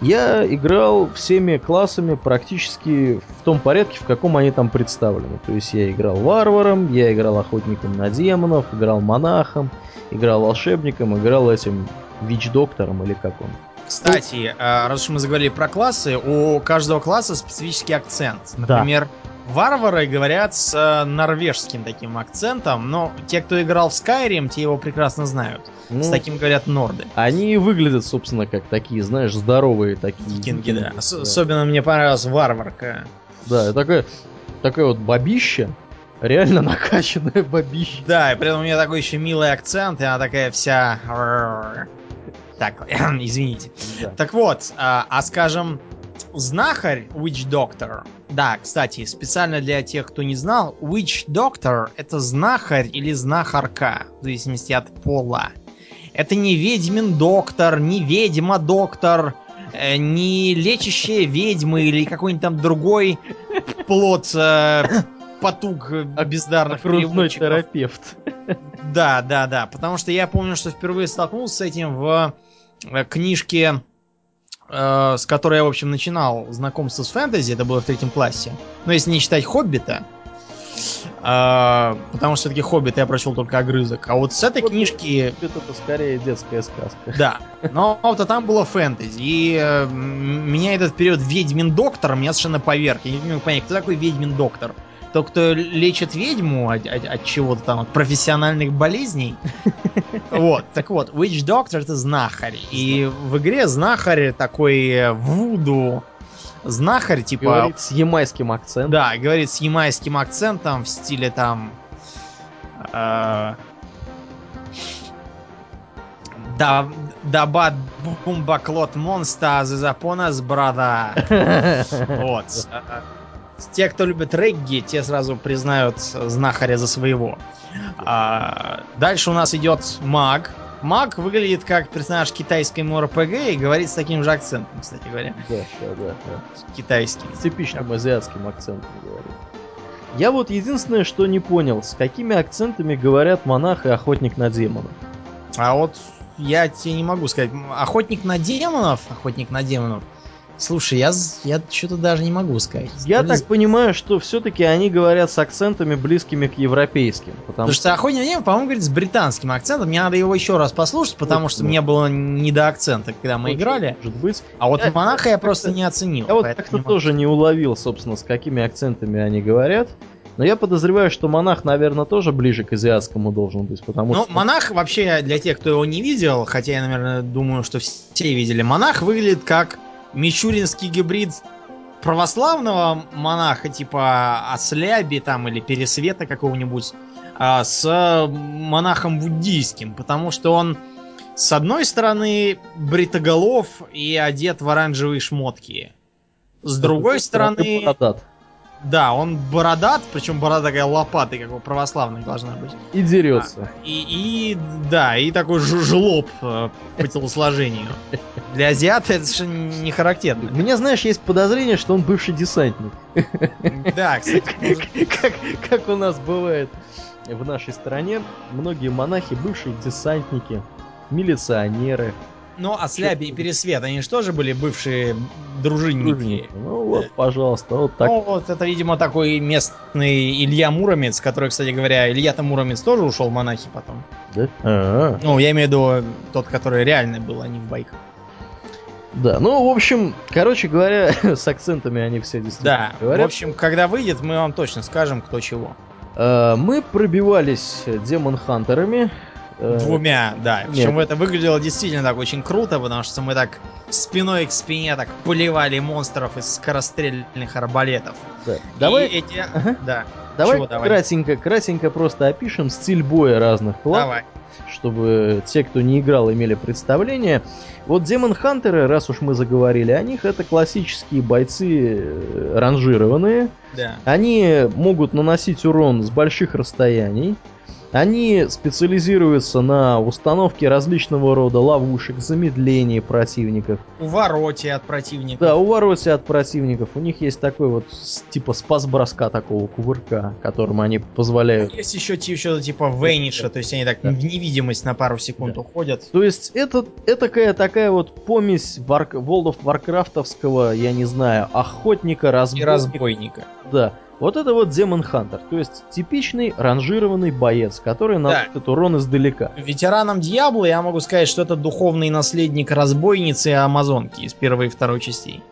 Я играл всеми классами практически в том порядке, в каком они там представлены. То есть я играл варваром, я играл охотником на демонов, играл монахом, играл волшебником, играл этим вич-доктором или как он. Кстати, а, раз уж мы заговорили про классы, у каждого класса специфический акцент. Да. Например, варвары говорят с э, норвежским таким акцентом, но те, кто играл в Skyrim, те его прекрасно знают. Ну, С таким говорят норды. Они выглядят, собственно, как такие, знаешь, здоровые такие. Викинги, да. Да. Особенно мне понравилась варварка. Да, такая, такая вот бабища, реально накачанная бабища. Да, и при этом у нее такой еще милый акцент, и она такая вся... Так, извините. Да. Так вот, а, а скажем, знахарь Witch Doctor. Да, кстати, специально для тех, кто не знал, Witch Doctor это знахарь или знахарка, в зависимости от пола. Это не ведьмин доктор, не ведьма доктор, э, не лечащая ведьмы или какой-нибудь там другой плод э, потуг бездарных Окружной терапевт. Да, да, да. Потому что я помню, что впервые столкнулся с этим в книжке, э, с которой я, в общем, начинал знакомство с фэнтези. Это было в третьем классе. Но если не считать Хоббита. А, потому что все-таки Хоббит я прочел только огрызок. А вот с этой Вот книжки... Это скорее детская сказка. Да, но вот там было фэнтези. И э, меня этот период Ведьмин Доктор меня совершенно поверг. Я не понять, кто такой Ведьмин Доктор? Тот, кто лечит ведьму от, от- от чего-то там, от профессиональных болезней. Вот, так вот, Witch Doctor это знахарь. И в игре знахарь такой э, вуду. Знахарь, типа, Говорит с ямайским акцентом. да, говорит с ямайским акцентом в стиле там... э, Да, даба бумбаклот монста запонас брада. Вот. Те, кто любит регги, те сразу признают знахаря за своего. А, дальше у нас идет маг. Маг выглядит как персонаж китайской МРПГ и говорит с таким же акцентом, кстати говоря. Да, да, да, да. Китайский. С типичным азиатским акцентом говорит. Я вот единственное, что не понял, с какими акцентами говорят монах и охотник на демонов. А вот я тебе не могу сказать. Охотник на демонов, охотник на демонов. Слушай, я, я что-то даже не могу сказать. Я Блин, так понимаю, что все-таки они говорят с акцентами близкими к европейским. Потому Потому что охотник на демонов, по-моему, говорит с британским акцентом. Мне надо его еще раз послушать, потому Вот, что вот. мне было не до акцента, когда мы Очень играли. Может быть. А вот Я- монаха я я просто не оценил. Я вот как-то тоже не уловил, собственно, с какими акцентами они говорят. Но я подозреваю, что монах, наверное, тоже ближе к азиатскому должен быть, потому Ну, что... монах вообще, для тех, кто его не видел, хотя я, наверное, думаю, что все видели, монах выглядит как мичуринский гибрид православного монаха, типа Осляби там или Пересвета какого-нибудь, а, с монахом буддийским, потому что он с одной стороны бритоголов и одет в оранжевые шмотки. С другой стороны, бородат. Да, он бородат, причем борода такая лопатой, как у православных должна быть. И дерется. И, и да, и такой жлоб э, по телосложению. Для азиата это совершенно не характерно. Меня, знаешь, есть подозрение, что он бывший десантник. Да, кстати, как, как у нас бывает в нашей стране, многие монахи бывшие десантники, милиционеры, ну, а Сляби и Пересвет, они же тоже были бывшие дружинники. дружники. Ну вот, пожалуйста, вот так. Ну, вот это, видимо, такой местный Илья Муромец, который, кстати говоря, Илья-то Муромец тоже ушел в монахи потом. Да? А-а. Ну, я имею в виду тот, который реально был, а не в байках. Да, ну, в общем, короче говоря, с акцентами они все действительно Да, в говорят. общем, когда выйдет, мы вам точно скажем, кто чего. Э, Мы пробивались демон-хантерами. Э, Двумя, да. Причем нет. это выглядело действительно так очень круто, потому что мы так спиной к спине так поливали монстров из скорострельных арбалетов. да. И Давай, эти... Ага. Да, давай, чего давай? кратенько, кратенько просто опишем стиль боя разных классов. давай. чтобы те, кто не играл, имели представление. Вот Демон Хантеры, раз уж мы заговорили о них, это классические бойцы э, ранжированные. Да. Они могут наносить урон с больших расстояний. Они специализируются на установке различного рода ловушек, замедлении противников. Увороте от противника. Да, увороте от противников. У них есть такой вот типа спас-броска такого кувырка, которым они позволяют Есть еще что-то типа Вейниша, то есть они так Да. в невидимость на пару секунд Да. уходят. То есть это такая такая вот помесь Вар- World of Warcraftовского, я не знаю, охотника, И разбойника. разбойника. Да. Вот это вот Демон Хантер. То есть типичный ранжированный боец, который наносит урон издалека. Ветераном Диабло я могу сказать, что это духовный наследник разбойницы Амазонки из первой и второй частей.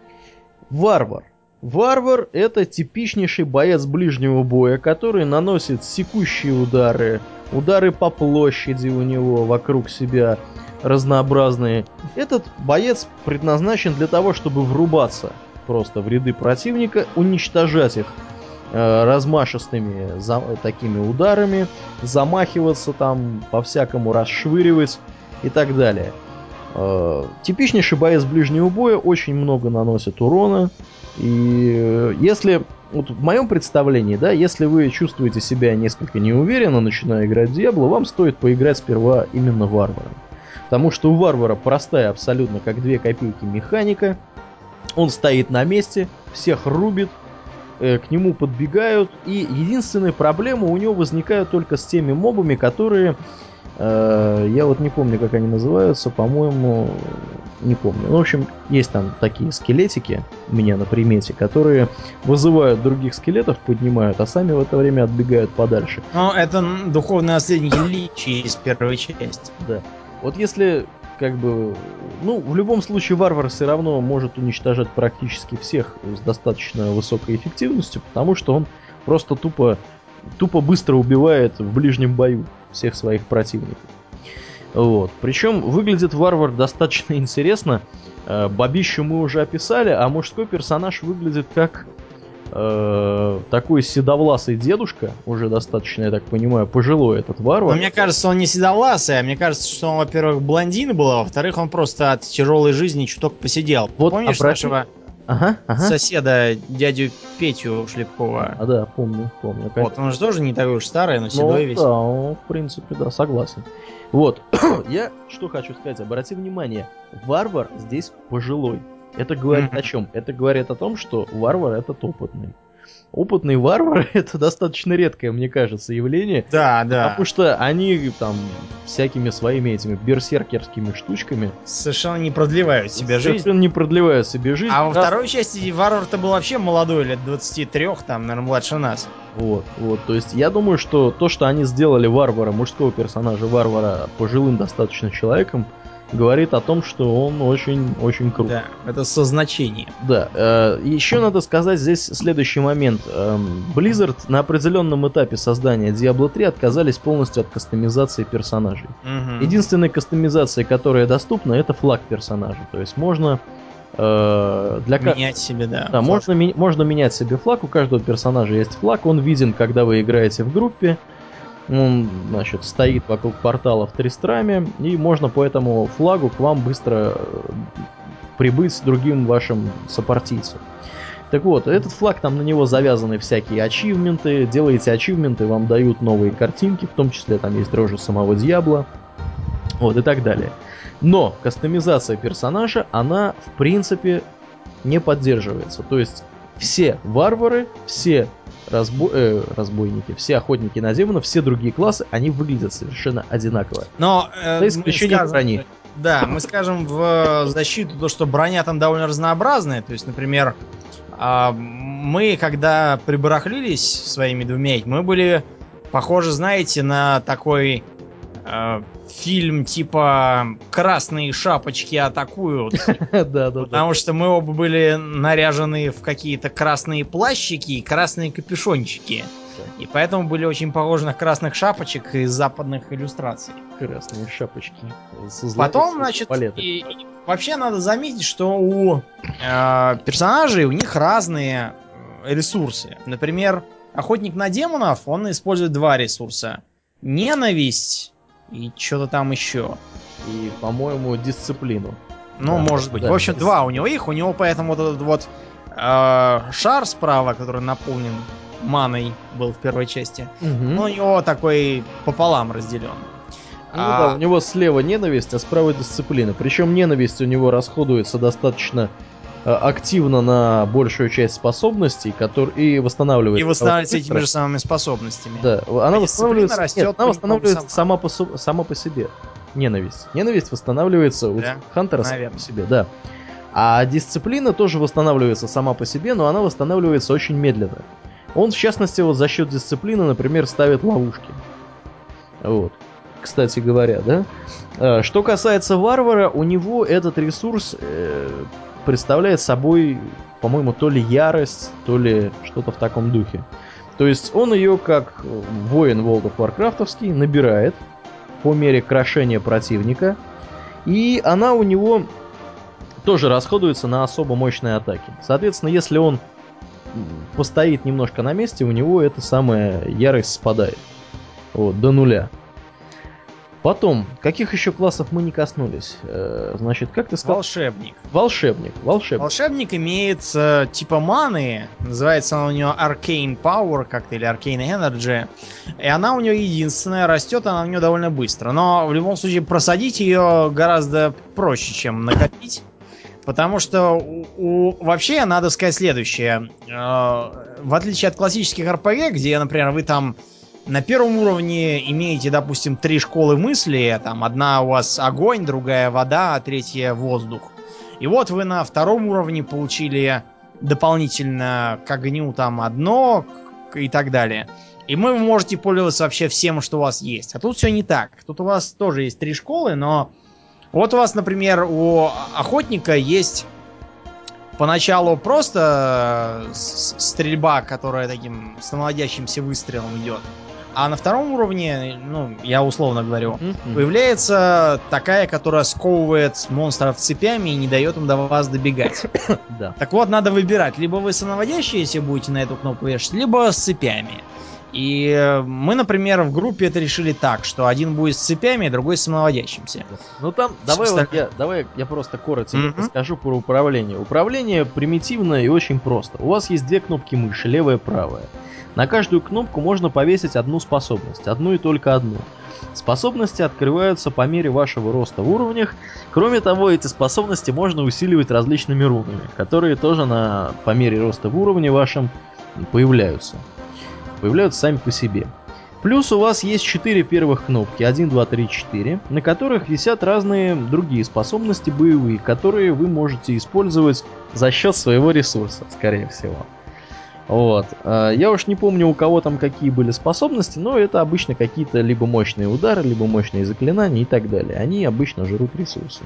Варвар. Варвар это типичнейший боец ближнего боя, который наносит секущие удары, удары по площади у него вокруг себя разнообразные. Этот боец предназначен для того, чтобы врубаться просто в ряды противника, уничтожать их размашистыми за- такими ударами, замахиваться там по-всякому, расшвыривать и так далее. Э, типичнейший боец ближнего боя очень много наносит урона. И э, если, вот в моем представлении, да, если вы чувствуете себя несколько неуверенно, начиная играть в Диабло, вам стоит поиграть сперва именно варваром. Потому что у варвара простая абсолютно как две копейки механика. Он стоит на месте, всех рубит, э, к нему подбегают, и единственная проблема у него возникает только с теми мобами, которые, э, я вот не помню, как они называются, по-моему, не помню. Ну, в общем, есть там такие скелетики у меня на примете, которые вызывают других скелетов, поднимают, а сами в это время отбегают подальше. Ну, это духовные наследники Личи из первой части. Да. Вот если как бы, ну, в любом случае варвар все равно может уничтожать практически всех с достаточно высокой эффективностью, потому что он просто тупо, тупо быстро убивает в ближнем бою всех своих противников. Вот. Причем выглядит варвар достаточно интересно. Э, бабищу мы уже описали, а мужской персонаж выглядит как э, такой седовласый дедушка, уже достаточно, я так понимаю, пожилой этот варвар. Но мне кажется, он не седовласый, а мне кажется, что он, во-первых, блондин был, а во-вторых, он просто от тяжелой жизни чуток посидел. Вот Помнишь обрати- нашего Ага, ага. соседа, дядю Петю Шлепкова? А, да, помню, помню. Вот, он же тоже не такой уж старый, но Ну, седой весь. да, он, в принципе, да, согласен. Вот, я что хочу сказать, обрати внимание, варвар здесь пожилой. Это говорит о чем? Это говорит о том, что варвар этот опытный. Опытный варвар это достаточно редкое, мне кажется, явление. Да, да. Потому что они там всякими своими этими берсеркерскими штучками Совершенно не продлевают себе жизнь. совершенно не продлевают себе жизнь. А во Да, второй части варвар-то был вообще молодой, лет 23, там, наверное, младше нас. Вот, вот, то есть я думаю, что то, что они сделали варвара, мужского персонажа варвара пожилым достаточно человеком, говорит о том, что он очень-очень крут. Да, это со значением. Да, э, еще надо сказать здесь следующий момент. Эм, Blizzard на определенном этапе создания Diablo 3 отказались полностью от кастомизации персонажей. Мгм. Единственная кастомизация, которая доступна, это флаг персонажа. То есть можно э, для Менять себе, да. да, флаг. можно, ми- можно менять себе флаг, у каждого персонажа есть флаг, он виден, когда вы играете в группе, он, значит, стоит вокруг портала в Тристраме, и можно по этому флагу к вам быстро э, прибыть с другим вашим сопартийцем. Так вот, этот флаг, там на него завязаны всякие ачивменты, делаете ачивменты, вам дают новые картинки, в том числе там есть дрожжи самого Дьябла, вот и так далее. Но кастомизация персонажа, она в принципе не поддерживается. То есть все варвары, все разбо- э, разбойники, все охотники на демонов, все другие классы, они выглядят совершенно одинаково. Но э, За исключением скажем- брони. Да, мы скажем в защиту то, что броня там довольно разнообразная. То есть, например, а, мы, когда прибарахлились своими двумя, мы были похожи, знаете, на такой э, фильм типа «Красные шапочки атакуют». Потому что мы оба были наряжены в какие-то красные плащики и красные капюшончики. И поэтому были очень похожи на красных шапочек из западных иллюстраций. Красные шапочки. Потом, значит, и вообще надо заметить, что у э, персонажей у них разные э, ресурсы. Например, охотник на демонов, он использует два ресурса. Ненависть и что-то там еще. И, по-моему, дисциплину. Ну, Да, может быть. да. В общем, два у него их. У него поэтому вот этот вот э, шар справа, который наполнен маной, был в первой части. Мгм. Ну, у него такой пополам разделен. Ну А- да, у него слева ненависть, а справа дисциплина. Причем ненависть у него расходуется достаточно активно на большую часть способностей, которые и восстанавливается. И восстанавливается быстро. этими же самыми способностями. Да, она А восстанавливается. растет Нет, она восстанавливается понемногу сама по, сама по себе. Ненависть. Ненависть восстанавливается у Да? Хантера сама по себе, да. А дисциплина тоже восстанавливается сама по себе, но она восстанавливается очень медленно. Он, в частности, вот за счет дисциплины, например, ставит ловушки. Вот. Кстати говоря, да. А, Что касается варвара, у него этот ресурс э, представляет собой, по-моему, то ли ярость, то ли что-то в таком духе. То есть он ее, как э, воин World of Warcraftовский, набирает по мере крошения противника. И она у него тоже расходуется на особо мощные атаки. Соответственно, если он постоит немножко на месте, у него эта самая ярость спадает. Вот, до нуля. Потом, каких еще классов мы не коснулись? Э, значит, как ты сказал? Волшебник. Волшебник. Волшебник. Волшебник имеет э, типа маны, называется она у нее Arcane Power как-то или Arcane Energy, и она у нее единственная, растет она у нее довольно быстро, но в любом случае просадить ее гораздо проще, чем накопить, потому что у, у- вообще надо сказать следующее, Э, в отличие от классических RPG, где, например, вы там на первом уровне имеете, допустим, три школы мысли. Там одна у вас огонь, другая вода, а третья воздух. И вот вы на втором уровне получили дополнительно к огню там одно и так далее. И вы можете пользоваться вообще всем, что у вас есть. А тут все не так. Тут у вас тоже есть три школы, но вот у вас, например, у охотника есть поначалу просто стрельба, которая таким самоводящимся выстрелом идет. А на втором уровне, ну, я условно говорю, mm-hmm. появляется такая, которая сковывает монстров цепями и не дает им до вас добегать. да. Так вот, надо выбирать. Либо вы самоводящиеся будете на эту кнопку вешать, либо с цепями. И мы, например, в группе это решили так, что один будет с цепями, другой с самоводящимся. Ну там, давай, вот я, давай я просто коротко mm-hmm. расскажу про управление. Управление примитивное и очень просто. У вас есть две кнопки мыши, левая и правая. На каждую кнопку можно повесить одну способность, одну и только одну. Способности открываются по мере вашего роста в уровнях. Кроме того, эти способности можно усиливать различными рунами, которые тоже на, по мере роста в уровне вашем появляются. Появляются сами по себе. Плюс у вас есть 4 первых кнопки, 1, 2, 3, 4, на которых висят разные другие способности боевые, которые вы можете использовать за счет своего ресурса, скорее всего. Вот. А, я уж не помню, у кого там какие были способности, но это обычно какие-то либо мощные удары, либо мощные заклинания и так далее. Они обычно жрут ресурсы.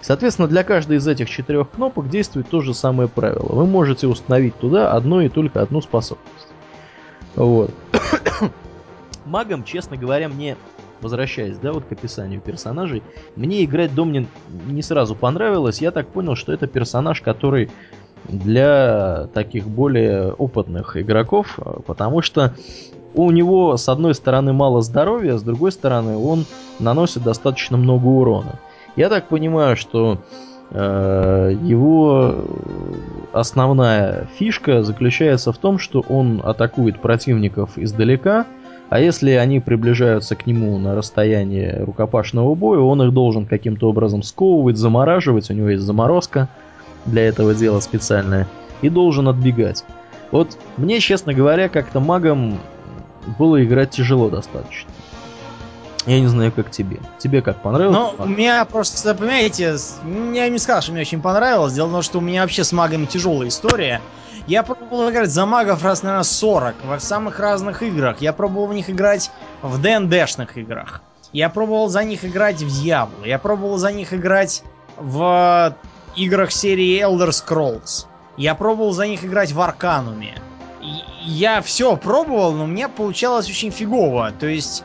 Соответственно, для каждой из этих четырех кнопок действует то же самое правило. Вы можете установить туда одну и только одну способность. Вот. Магом, честно говоря, мне возвращаясь, да, вот к описанию персонажей, мне играть Домнин не сразу понравилось. Я так понял, что это персонаж, который для таких более опытных игроков, потому что у него с одной стороны мало здоровья, с другой стороны он наносит достаточно много урона. Я так понимаю, что его основная фишка заключается в том, что он атакует противников издалека, а если они приближаются к нему на расстояние рукопашного боя, он их должен каким-то образом сковывать, замораживать, у него есть заморозка для этого дела специальное, и должен отбегать. Вот мне, честно говоря, как-то магом было играть тяжело достаточно. Я не знаю, как тебе. Тебе как понравилось? Ну, у меня просто, понимаете, я не сказал, что мне очень понравилось. Дело в том, что у меня вообще с магами тяжелая история. Я пробовал играть за магов раз, наверное, 40 во самых разных играх. Я пробовал в них играть в ДНДшных играх. Я пробовал за них играть в Дьявол. Я пробовал за них играть в играх серии Elder Scrolls. Я пробовал за них играть в Аркануме. Я все пробовал, но мне получалось очень фигово. То есть,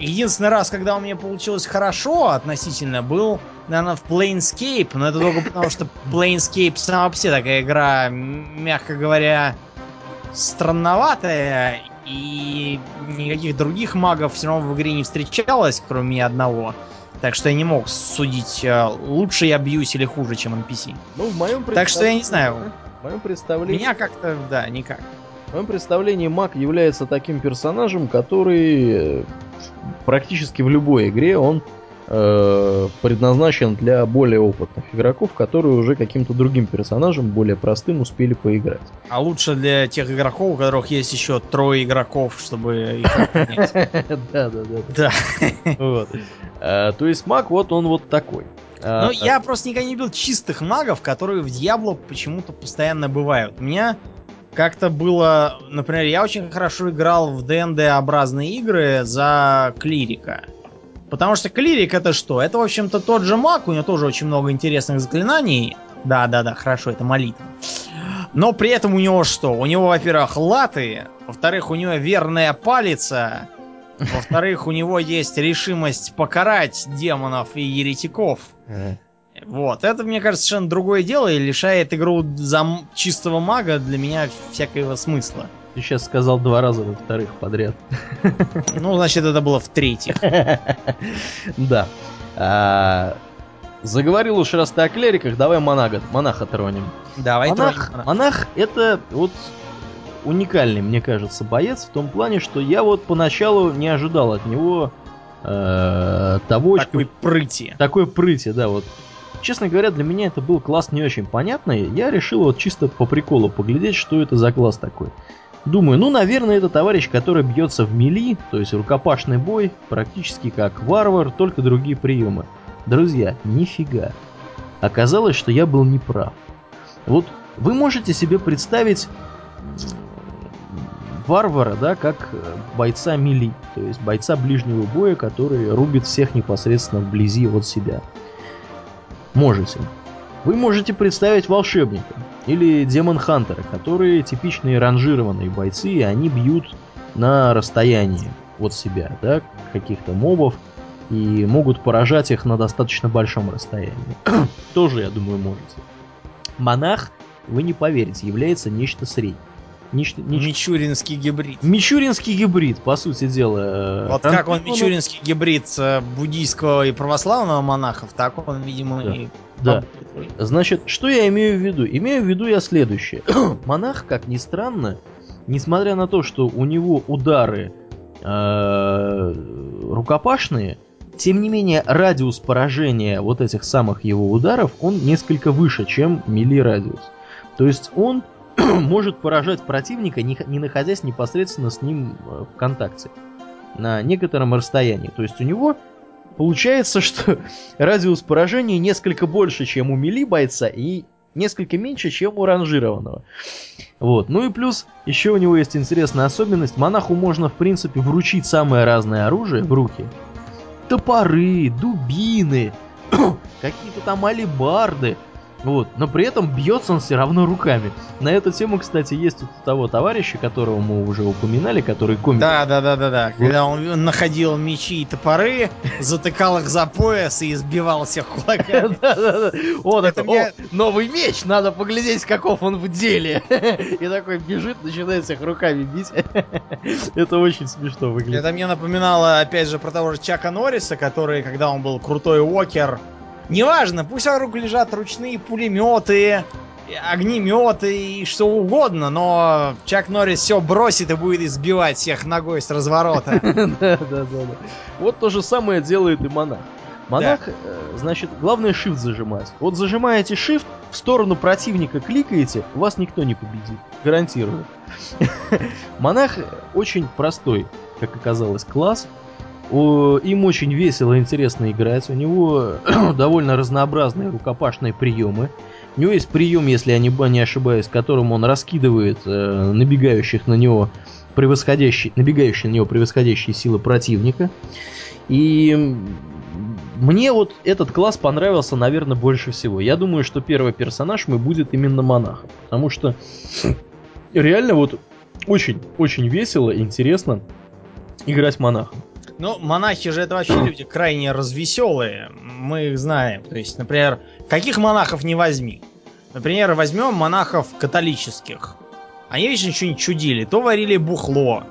единственный раз, когда у меня получилось хорошо относительно, был, наверное, в Planescape. Но это только потому, что Planescape сама вообще такая игра, мягко говоря, странноватая. И никаких других магов все равно в игре не встречалось, кроме меня одного. Так что я не мог судить, э, лучше я бьюсь или хуже, чем NPC. Ну, в моем Так что я не знаю. В моем представлении... Меня как-то, да, никак. В моем представлении маг является таким персонажем, который э, практически в любой игре он э, предназначен для более опытных игроков, которые уже каким-то другим персонажем, более простым, успели поиграть. А лучше для тех игроков, у которых есть еще трое игроков, чтобы их. Да, да, да. Да. Э, то есть маг, вот он вот такой. Ну, а, я просто никогда не любил чистых магов, которые в Диабло почему-то постоянно бывают. У меня как-то было, например, я очень хорошо играл в ДНД-образные игры за клирика. Потому что клирик это что? Это, в общем-то, тот же маг, у него тоже очень много интересных заклинаний. Да-да-да, хорошо, это молитва. Но при этом у него что? У него, во-первых, латы, во-вторых, у него верная палица, во-вторых, у него есть решимость покарать демонов и еретиков. Вот, это, мне кажется, совершенно другое дело и лишает игру за чистого мага для меня всякого смысла. Ты сейчас сказал два раза во-вторых подряд. Ну, значит, это было в-третьих. Да. А, заговорил уж раз ты о клериках, давай монага, монаха тронем. Давай монах, тронем. Монах это вот уникальный, мне кажется, боец в том плане, что я вот поначалу не ожидал от него э, того... Такой что... прыти. Такой прыти, да, вот. Честно говоря, для меня это был класс не очень понятный. Я решил вот чисто по приколу поглядеть, что это за класс такой. Думаю, ну, наверное, это товарищ, который бьется в мели, то есть рукопашный бой, практически как варвар, только другие приемы. Друзья, нифига. Оказалось, что я был неправ. Вот вы можете себе представить варвара, да, как э, бойца мили, то есть бойца ближнего боя, который рубит всех непосредственно вблизи от себя. Можете. Вы можете представить волшебника или демон-хантера, которые типичные ранжированные бойцы, и они бьют на расстоянии от себя, да, каких-то мобов, и могут поражать их на достаточно большом расстоянии. Тоже, я думаю, можете. Монах, вы не поверите, является нечто среднее. Нечто, нечто... Мичуринский гибрид. Мичуринский гибрид, по сути дела. Вот как он мичуринский гибрид э, буддийского и православного монахов, так он, видимо, да. и... Да. Значит, что я имею в виду? Имею в виду я следующее. Монах, как ни странно, несмотря на то, что у него удары э, рукопашные, тем не менее радиус поражения вот этих самых его ударов, он несколько выше, чем мили радиус. То есть он может поражать противника, не, не находясь непосредственно с ним э, в контакте на некотором расстоянии. То есть у него получается, что радиус поражения несколько больше, чем у мили бойца, и несколько меньше, чем у ранжированного. Вот. Ну и плюс, еще у него есть интересная особенность. Монаху можно, в принципе, вручить самое разное оружие в руки. Топоры, дубины, какие-то там алибарды – вот, но при этом бьется он все равно руками. На эту тему, кстати, есть у того товарища, которого мы уже упоминали, который комик. Да, да, да, да, да. Когда он находил мечи и топоры, затыкал их за пояс и избивал всех кулаками. Да, да, да. Вот это, мне... новый меч, надо поглядеть, каков он в деле. И такой бежит, начинает всех руками бить. Это очень смешно выглядит. Это мне напоминало, опять же, про того же Чака Норриса, который, когда он был крутой уокер, Неважно, пусть вокруг лежат ручные пулеметы, огнеметы и что угодно, но Чак Норрис все бросит и будет избивать всех ногой с разворота. Да, да, да. Вот то же самое делает и монах. Монах, да. Э, значит, главное shift зажимать. Вот зажимаете shift, в сторону противника кликаете, вас никто не победит. Гарантирую. Монах очень простой, как оказалось, класс. Им очень весело и интересно играть. У него довольно разнообразные рукопашные приемы. У него есть прием, если я не, ошибаюсь, которым он раскидывает э, набегающих на него превосходящие, набегающие на него превосходящие силы противника. И мне вот этот класс понравился, наверное, больше всего. Я думаю, что первый персонаж мой будет именно монахом. Потому что реально вот очень-очень весело, интересно играть монахом. Ну, монахи же это вообще люди крайне развеселые. Мы их знаем. То есть, например, каких монахов не возьми. Например, возьмем монахов католических. Они вечно что-нибудь чудили. То варили бухло,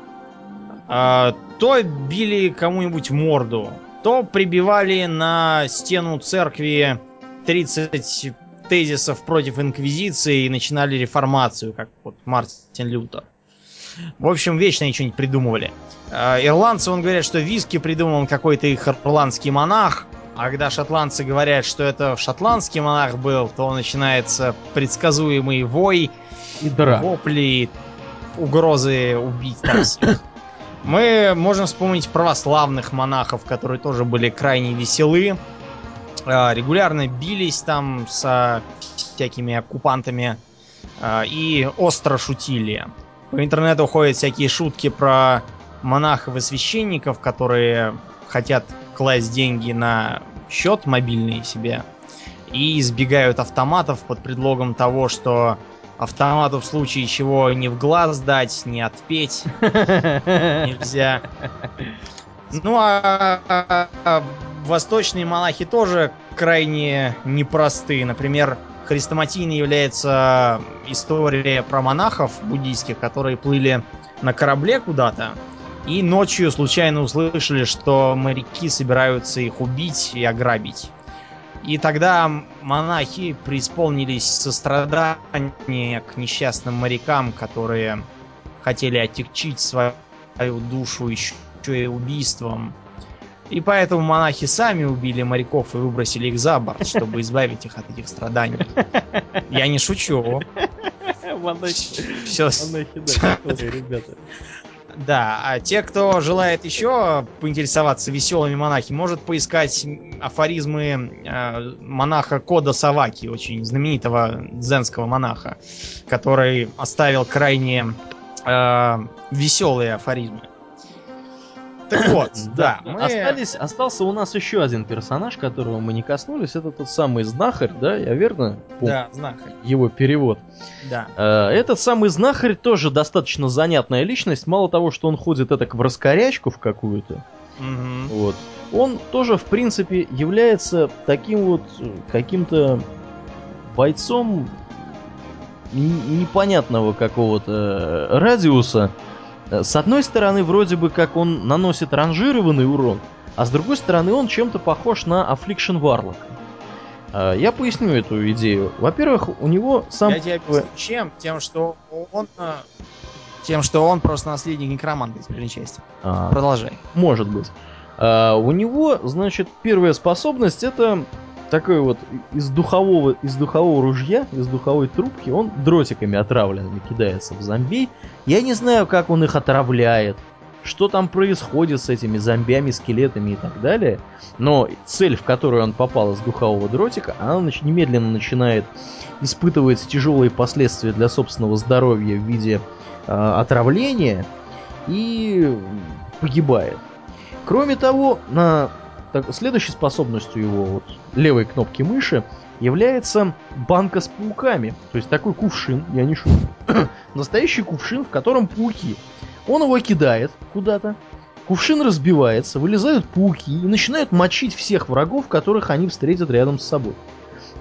а, то били кому-нибудь морду, то прибивали на стену церкви 30 тезисов против инквизиции и начинали реформацию, как вот Мартин Лютер. В общем, вечно они что-нибудь придумывали. А, ирландцы, он говорят, что виски придумал какой-то их ирландский монах, а когда шотландцы говорят, что это шотландский монах был, то начинается предсказуемый вой, и дра. вопли, угрозы убить там всех. Мы можем вспомнить православных монахов, которые тоже были крайне веселы. А, регулярно бились там со всякими оккупантами а, и остро шутили. По интернету ходят всякие шутки про монахов и священников, которые хотят класть деньги на счет мобильный себе и избегают автоматов под предлогом того, что автомату в случае чего не в глаз дать, не отпеть нельзя. Ну а, а, а восточные монахи тоже крайне непростые. Например, хрестоматийной является история про монахов буддийских, которые плыли на корабле куда-то и ночью случайно услышали, что моряки собираются их убить и ограбить. И тогда монахи преисполнились сострадания к несчастным морякам, которые хотели отягчить свою душу еще и убийством. И поэтому монахи сами убили моряков и выбросили их за борт, чтобы избавить их от этих страданий. Я не шучу. Все. ребята. Да, а те, кто желает еще поинтересоваться веселыми монахи, может поискать афоризмы э, монаха Кода Саваки, очень знаменитого дзенского монаха, который оставил крайне э, веселые афоризмы. Так вот, да, мы... Остались, остался у нас еще один персонаж, которого мы не коснулись. Это тот самый знахарь, да? Я верно помню? Да, знахарь. Его перевод. Да. Э, этот самый знахарь тоже достаточно занятная личность. Мало того, что он ходит это в раскорячку в какую-то. Угу. Вот. Он тоже, в принципе, является таким вот э, каким-то бойцом непонятного какого-то э, радиуса, с одной стороны, вроде бы как он наносит ранжированный урон, а с другой стороны, он чем-то похож на Affliction Warlock. Э, я поясню эту идею. Во-первых, у него сам... Я тебе объясню, чем? Тем, что он... Э, тем, что он просто наследник некроманта из первой части. А, Продолжай. Может быть. А, у него, значит, первая способность это такой вот из духового, из духового ружья, из духовой трубки, он дротиками отравленными кидается в зомби. Я не знаю, как он их отравляет, что там происходит с этими зомбями, скелетами и так далее. Но цель, в которую он попал из духового дротика, она немедленно начинает испытывать тяжелые последствия для собственного здоровья в виде э, отравления и погибает. Кроме того, на так, следующей способностью его вот, левой кнопки мыши является банка с пауками. То есть такой кувшин, я не шучу. Настоящий кувшин, в котором пауки. Он его кидает куда-то, кувшин разбивается, вылезают пауки и начинают мочить всех врагов, которых они встретят рядом с собой.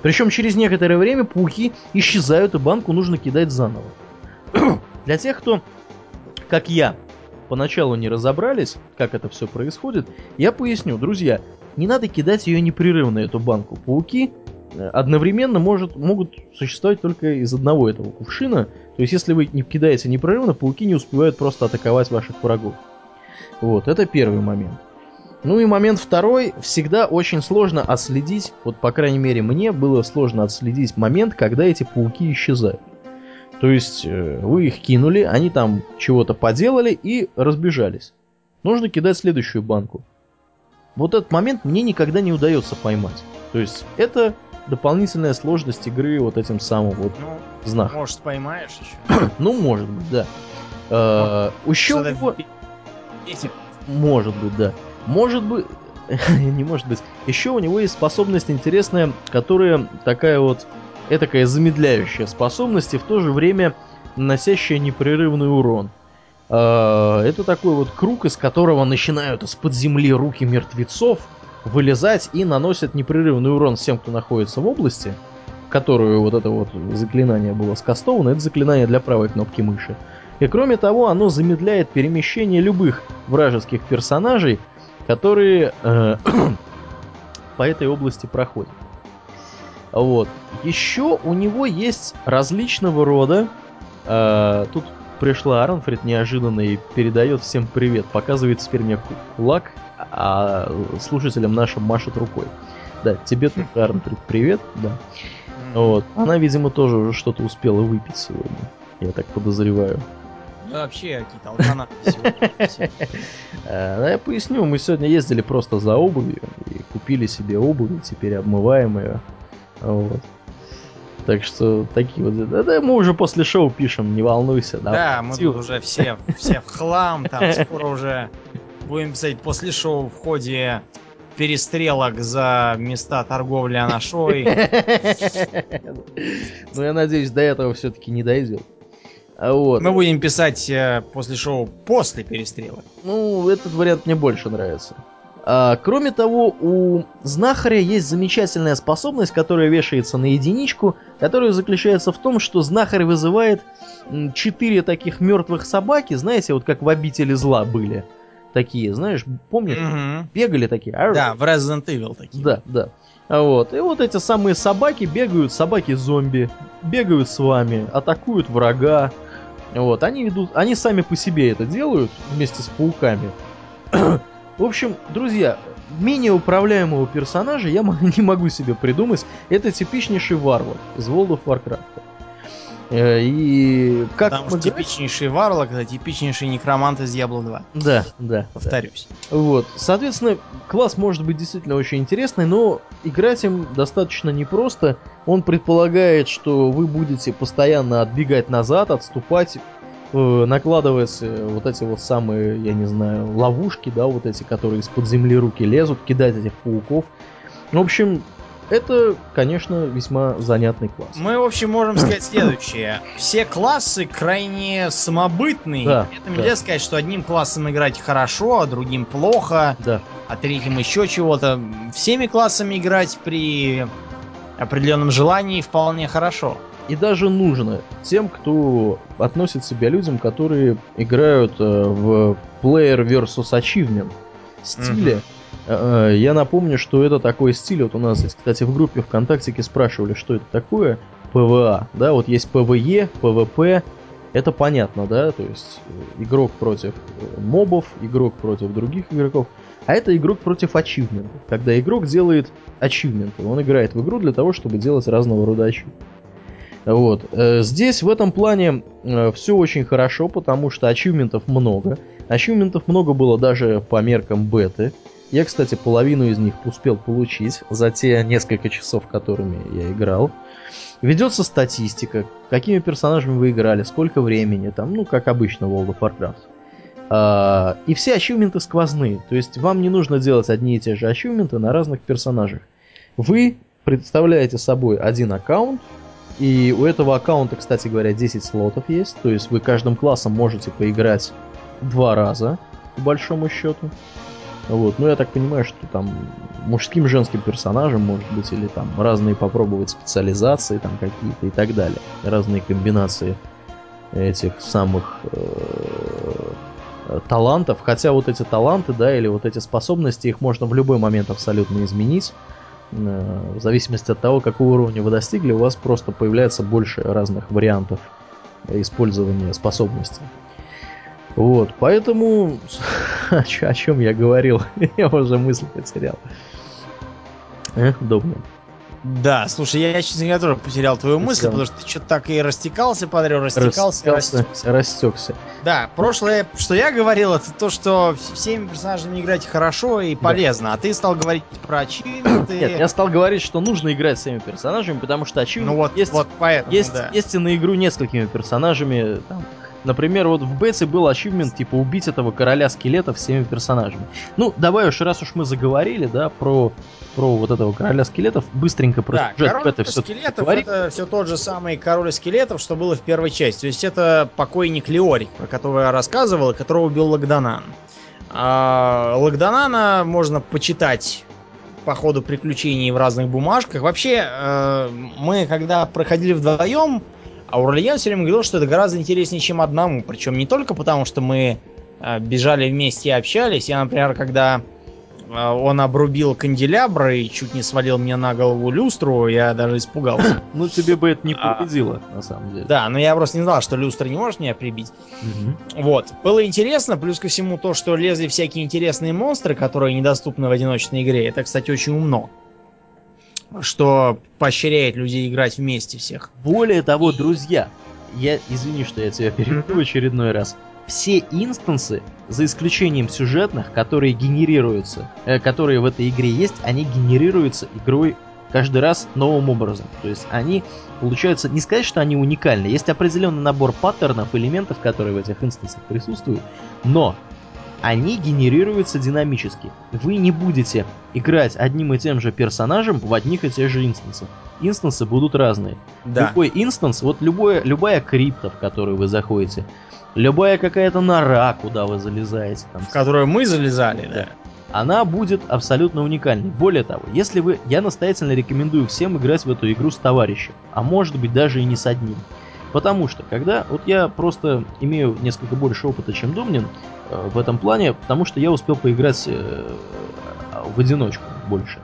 Причем через некоторое время пауки исчезают, и банку нужно кидать заново. Для тех, кто, как я, поначалу не разобрались, как это все происходит, я поясню. Друзья, не надо кидать ее непрерывно, эту банку. Пауки э, одновременно может, могут существовать только из одного этого кувшина. То есть, если вы не кидаете непрерывно, пауки не успевают просто атаковать ваших врагов. Вот, это первый момент. Ну и момент второй, всегда очень сложно отследить, вот по крайней мере мне было сложно отследить момент, когда эти пауки исчезают. То есть э, вы их кинули, они там чего-то поделали и разбежались. Нужно кидать следующую банку. Вот этот момент мне никогда не удается поймать. То есть это дополнительная сложность игры вот этим самым вот ну, знаком. Может, поймаешь еще? ну, может быть, да. Э, еще у него... Может быть, да. Может быть... не может быть. Еще у него есть способность интересная, которая такая вот этакая замедляющая способность и в то же время наносящая непрерывный урон. А, это такой вот круг, из которого начинают из-под земли руки мертвецов вылезать и наносят непрерывный урон всем, кто находится в области, которую вот это вот заклинание было скастовано. Это заклинание для правой кнопки мыши. И кроме того, оно замедляет перемещение любых вражеских персонажей, которые э, по этой области проходят. Вот. Еще у него есть различного рода. Э, тут пришла Арнфрид неожиданно и передает всем привет. Показывает теперь мне кулак, а слушателям нашим машет рукой. Да, тебе тут Арнфрид привет, да. Вот. Она, видимо, тоже уже что-то успела выпить сегодня. Я так подозреваю. Ну, вообще, какие-то алканаты э, Я поясню, мы сегодня ездили просто за обувью и купили себе обувь, теперь обмываемую. Вот. Так что такие вот... Да, да, мы уже после шоу пишем, не волнуйся. Да, да мы тут уже все, все в хлам, там скоро уже будем писать после шоу в ходе перестрелок за места торговли анашой. Ну, я надеюсь, до этого все-таки не дойдет. А вот. Мы будем писать э, после шоу после перестрелок. Ну, этот вариант мне больше нравится. А, кроме того, у знахаря есть замечательная способность, которая вешается на единичку, которая заключается в том, что знахарь вызывает четыре таких мертвых собаки, знаете, вот как в обители зла были. Такие, знаешь, помнишь? Угу. Бегали такие. Да, в Resident Evil такие. Да, да. А вот. И вот эти самые собаки бегают, собаки-зомби, бегают с вами, атакуют врага. Вот, они ведут, они сами по себе это делают вместе с пауками. В общем, друзья, менее управляемого персонажа я не могу себе придумать. Это типичнейший варвар из World of Warcraft. Э, И как Потому мы что говорим- типичнейший варлок, это типичнейший некромант из Diablo 2. Да, да. да. Повторюсь. Вот. Соответственно, класс может быть действительно очень интересный, но играть им достаточно непросто. Он предполагает, что вы будете постоянно отбегать назад, отступать, э, накладывать э, вот эти вот самые, я не знаю, ловушки, да, вот эти, которые из-под земли руки лезут, кидать этих пауков. В общем, это, конечно, весьма занятный класс. Мы, в общем, можем сказать следующее. Все классы крайне самобытные. Да, Это да. нельзя сказать, что одним классом играть хорошо, а другим плохо, Да. а третьим еще чего-то. Всеми классами играть при определенном желании вполне хорошо. И даже нужно тем, кто относит себя людям, которые играют э, в Player versus Achievement стиле. Мгм. Э, Я напомню, что это такой стиль. Вот у нас кстати, в группе ВКонтактике спрашивали, что это такое. PvA, да, вот есть PvE, PvP, это понятно, да, то есть э, игрок против мобов, игрок против других игроков, а это игрок против ачивментов, когда игрок делает ачивменты, он играет в игру для того, чтобы делать разного рода ачивменты. Вот. э, Здесь в этом плане все очень хорошо, потому что ачивментов много. Ачивментов много было даже по меркам беты. Я, кстати, половину из них успел получить за те несколько часов, которыми я играл. Ведется статистика, какими персонажами вы играли, сколько времени, там, ну, как обычно в World of Warcraft. А, и все ачивменты сквозные, то есть вам не нужно делать одни и те же ачивменты на разных персонажах. Вы представляете собой один аккаунт, и у этого аккаунта, кстати говоря, 10 слотов есть, то есть вы каждым классом можете поиграть два раза, по большому счету. Вот, ну я так понимаю, что там мужским, женским персонажем, может быть, или там разные попробовать специализации там какие-то и так далее. Разные комбинации этих самых э, талантов. Хотя вот эти таланты, да, или вот эти способности, их можно в любой момент абсолютно изменить. Э, В зависимости от того, какого уровня вы достигли, у вас просто появляется больше разных вариантов использования способностей. Вот, поэтому о, чем я говорил, я уже мысль потерял. Эх, Добно. Да, слушай, я, честно говоря, тоже потерял твою мысль, потому что ты что-то так и растекался, подряд, растекался, Растекся, растекся. растекся. Да, прошлое, что я говорил, это то, что вс- всеми персонажами играть хорошо и полезно, а ты стал говорить про ачивменты. Нет, я стал говорить, что нужно играть с всеми персонажами, потому что очевидно Ну вот, есть, вот поэтому, есть, да. есть и на игру несколькими персонажами. Там, например, вот в бете был ачивмент, типа, убить этого короля скелетов всеми персонажами. Ну, давай уж, раз уж мы заговорили, да, про, про вот этого короля скелетов, быстренько про Да, сюжет король всё-таки скелетов поговорим. это все тот же самый король скелетов, что было в первой части. То есть это покойник Леорик, про которого я рассказывал, и которого убил Лагданан. А, Лагданана можно почитать по ходу приключений в разных бумажках. Вообще, э, мы когда проходили вдвоем, Аурельян все время говорил, что это гораздо интереснее, чем одному. Причем не только потому, что мы э, бежали вместе и общались. Я, например, когда э, он обрубил канделябр и чуть не свалил мне на голову люстру, я даже испугался. Ну, тебе бы это не А. повредило, на самом деле. Да, но я просто не знал, что люстра не может меня прибить. Вот. Было интересно, плюс ко всему то, что лезли всякие интересные монстры, которые недоступны в одиночной игре. Это, кстати, очень умно. Что поощряет людей играть вместе всех. Более того, друзья, я извини, что я тебя перебью в очередной раз. Все инстансы, за исключением сюжетных, которые генерируются, э, которые в этой игре есть, они генерируются игрой каждый раз новым образом. То есть они, получается, не сказать, что они уникальны. Есть определенный набор паттернов, элементов, которые в этих инстансах присутствуют, но они генерируются динамически. Вы не будете играть одним и тем же персонажем в одних и тех же инстансах. Инстансы будут разные. Да. Любой инстанс, вот любое, любая крипта, в которую вы заходите, любая какая-то нора, куда вы залезаете, там, В которую мы залезали, да. она будет абсолютно уникальной. Более того, если вы, я настоятельно рекомендую всем играть в эту игру с товарищем, а может быть даже и не с одним. Потому что, когда, вот я просто имею несколько больше опыта, чем Домнин э, в этом плане, потому что я успел поиграть э, в одиночку больше.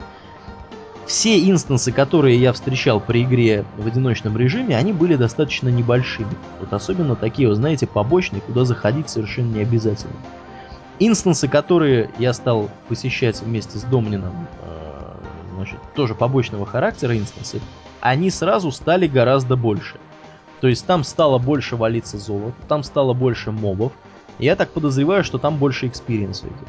Все инстансы, которые я встречал при игре в одиночном режиме, они были достаточно небольшими. Вот особенно такие, вы знаете, побочные, куда заходить совершенно не обязательно. Инстансы, которые я стал посещать вместе с Домнином, э, значит, тоже побочного характера инстансы, они сразу стали гораздо больше. То есть там стало больше валиться золото, там стало больше мобов. Я так подозреваю, что там больше экспириенса идет.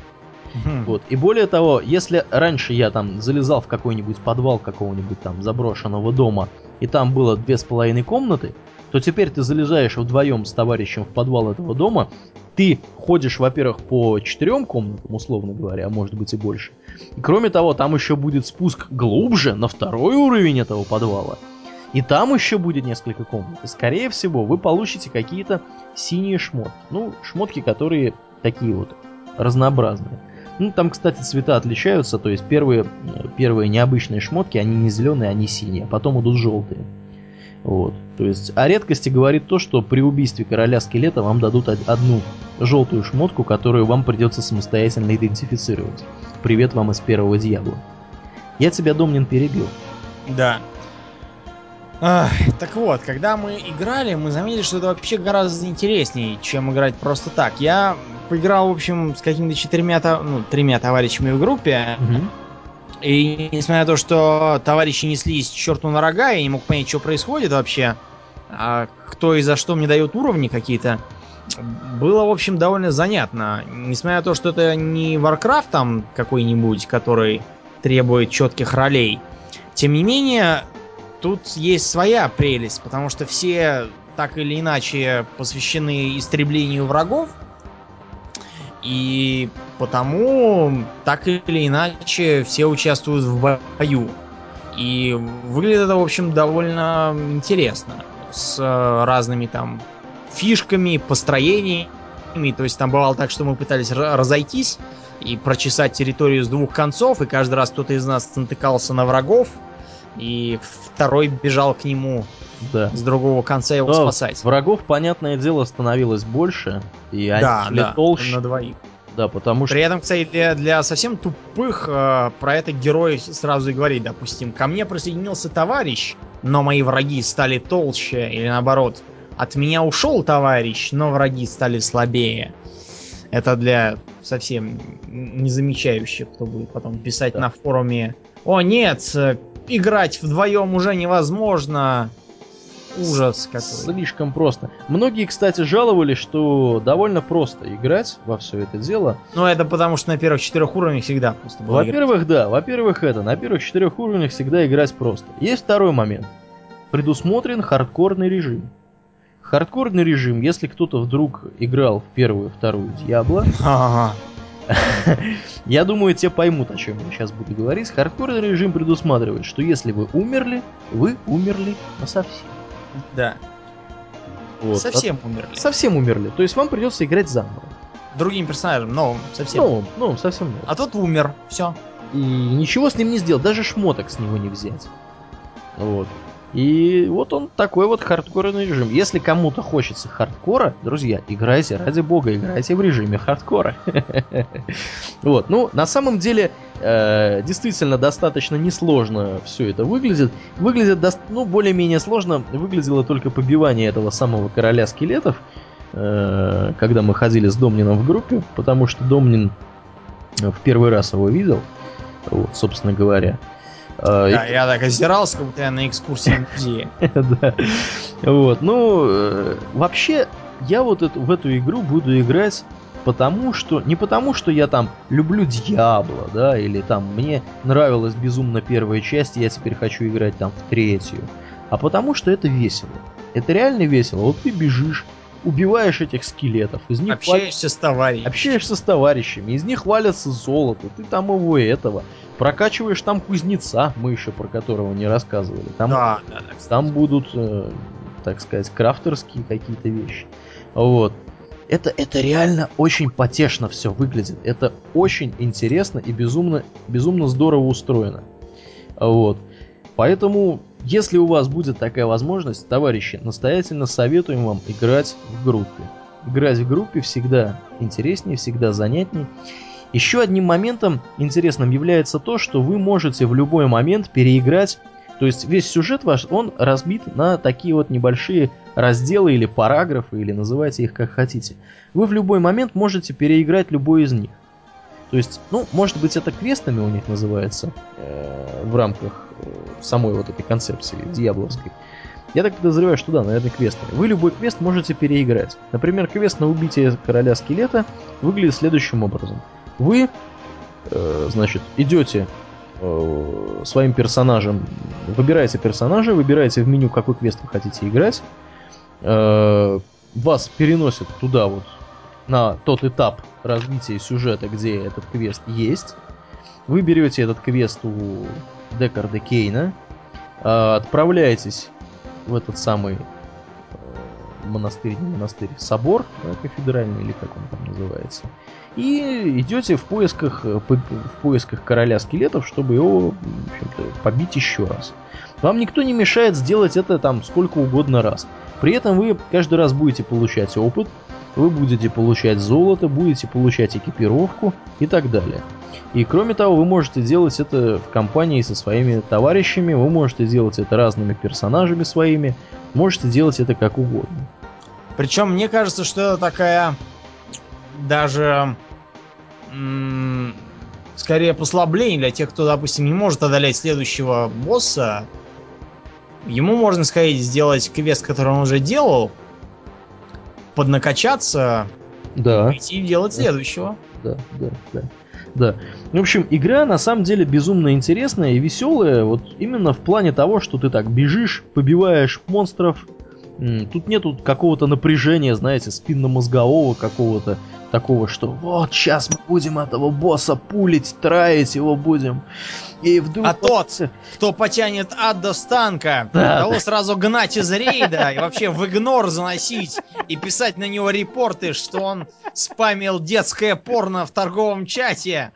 Мгм. Вот. И более того, если раньше я там залезал в какой-нибудь подвал какого-нибудь там заброшенного дома, и там было две с половиной комнаты, то теперь ты залезаешь вдвоем с товарищем в подвал этого дома, ты ходишь, во-первых, по четырем комнатам, условно говоря, а может быть и больше. И кроме того, там еще будет спуск глубже, на второй уровень этого подвала. И там еще будет несколько комнат. И, скорее всего, вы получите какие-то синие шмотки. Ну, шмотки, которые такие вот разнообразные. Ну, там, кстати, цвета отличаются. То есть первые, первые необычные шмотки, они не зеленые, они синие. А потом идут желтые. Вот. То есть о редкости говорит то, что при убийстве короля скелета вам дадут од- одну желтую шмотку, которую вам придется самостоятельно идентифицировать. Привет вам из первого дьявола. Я тебя, Домнин, перебил. Да. Ах, так вот, когда мы играли, мы заметили, что это вообще гораздо интереснее, чем играть просто так. Я поиграл, в общем, с какими-то четырьмя, ну, тремя товарищами в группе, и несмотря на то, что товарищи неслись черту на рога, я не мог понять, что происходит вообще, а кто и за что мне дает уровни какие-то, было, в общем, довольно занятно. Несмотря на то, что это не Warcraft там какой-нибудь, который требует четких ролей, тем не менее, тут есть своя прелесть, потому что все так или иначе посвящены истреблению врагов, и потому так или иначе все участвуют в бою. И выглядит это, в общем, довольно интересно. С э, разными там фишками, построениями. То есть там бывало так, что мы пытались ра- разойтись и прочесать территорию с двух концов, и каждый раз кто-то из нас натыкался на врагов, и второй бежал к нему Да. с другого конца его Но спасать. Врагов, понятное дело, становилось больше, и они Да, шли да, толще. на двоих. Да, потому что... При этом, кстати, для, для совсем тупых э, про это герой сразу и говорит, допустим, ко мне присоединился товарищ, но мои враги стали толще, или наоборот, от меня ушел товарищ, но враги стали слабее. Это для совсем не замечающих, кто будет потом писать Да. на форуме. О нет, э, играть вдвоем уже невозможно. Ужас какой. Слишком просто. Многие, кстати, жаловались, что довольно просто играть во все это дело. Ну это потому что на первых четырех уровнях всегда просто было играть. Во-первых, да, во-первых, это, на первых четырех уровнях всегда играть просто. Есть второй момент. Предусмотрен хардкорный режим. Хардкорный режим, если кто-то вдруг играл в первую, вторую Диабло, Ага. Я думаю, те поймут, о чем я сейчас буду говорить. Хардкорный режим предусматривает, что если вы умерли, вы умерли насовсем. Да. Вот. Совсем умерли. А- Совсем умерли. То есть вам придется играть заново. Другим персонажем, новым, совсем. Ну, ну, совсем новым. А тот умер. Все. И ничего с ним не сделать, даже шмоток с него не взять. Вот. И вот он такой вот хардкорный режим. Если кому-то хочется хардкора, друзья, играйте, ради бога, играйте в режиме хардкора. Вот, ну, на самом деле, э, действительно, достаточно несложно все это выглядит. Выглядит, ну, более-менее сложно выглядело только побивание этого самого короля скелетов, э, когда мы ходили с Домнином в группе, потому что Домнин э, в первый раз его видел, вот, собственно говоря. Э, и Да, я так озирался, как будто я на экскурсии в музее. да. Вот, ну, э, вообще, я вот эту, в эту игру буду играть потому что... Не потому, что я там люблю Дьябло, да, или там мне нравилась безумно первая часть, и я теперь хочу играть там в третью. А потому что это весело. Это реально весело. Вот ты бежишь, убиваешь этих скелетов, из них Общаешься с товарищем. Общаешься с товарищами, из них валятся золото, ты там его этого. Прокачиваешь там кузнеца, мы еще про которого не рассказывали. Там, Да, да, да. там будут, э, так сказать, крафтерские какие-то вещи. Вот. Это, это реально очень потешно все выглядит. Это очень интересно и безумно, безумно здорово устроено. Вот. Поэтому, если у вас будет такая возможность, товарищи, настоятельно советуем вам играть в группе. Играть в группе всегда интереснее, всегда занятнее. Еще одним моментом интересным является то, что вы можете в любой момент переиграть, то есть весь сюжет ваш, он разбит на такие вот небольшие разделы или параграфы, или называйте их как хотите. Вы в любой момент можете переиграть любой из них. То есть, ну, может быть, это квестами у них называется э, в рамках э, самой вот этой концепции дьяволовской. Я так подозреваю, что да, наверное, квесты. Вы любой квест можете переиграть. Например, квест на убитие короля скелета выглядит следующим образом. Вы, э, значит, идете э, своим персонажем, выбираете персонажа, выбираете в меню, какой квест вы хотите играть. Э, вас переносят туда вот, на тот этап развития сюжета, где этот квест есть. Вы берете этот квест у Декарда Кейна, э, отправляетесь в этот самый э, монастырь, не монастырь, собор, да, кафедральный или как он там называется. И идете в поисках, э, в поисках короля скелетов, чтобы его побить еще раз. Вам никто не мешает сделать это там сколько угодно раз. При этом вы каждый раз будете получать опыт, вы будете получать золото, будете получать экипировку и так далее. И кроме того, вы можете делать это в компании со своими товарищами, вы можете делать это разными персонажами своими, можете делать это как угодно. Причем мне кажется, что это такая даже скорее послабление для тех, кто, допустим, не может одолеть следующего босса. Ему можно сказать сделать квест, который он уже делал, поднакачаться, да. идти и делать следующего. Да, да, да. Да. В общем, игра на самом деле безумно интересная и веселая, вот именно в плане того, что ты так бежишь, побиваешь монстров. Тут нету какого-то напряжения, знаете, спинномозгового какого-то такого, что вот сейчас мы будем этого босса пулить, траить его будем. И вдруг... А тот, кто потянет ад до станка, да, того да. сразу гнать из рейда и вообще в игнор заносить и писать на него репорты, что он спамил детское порно в торговом чате.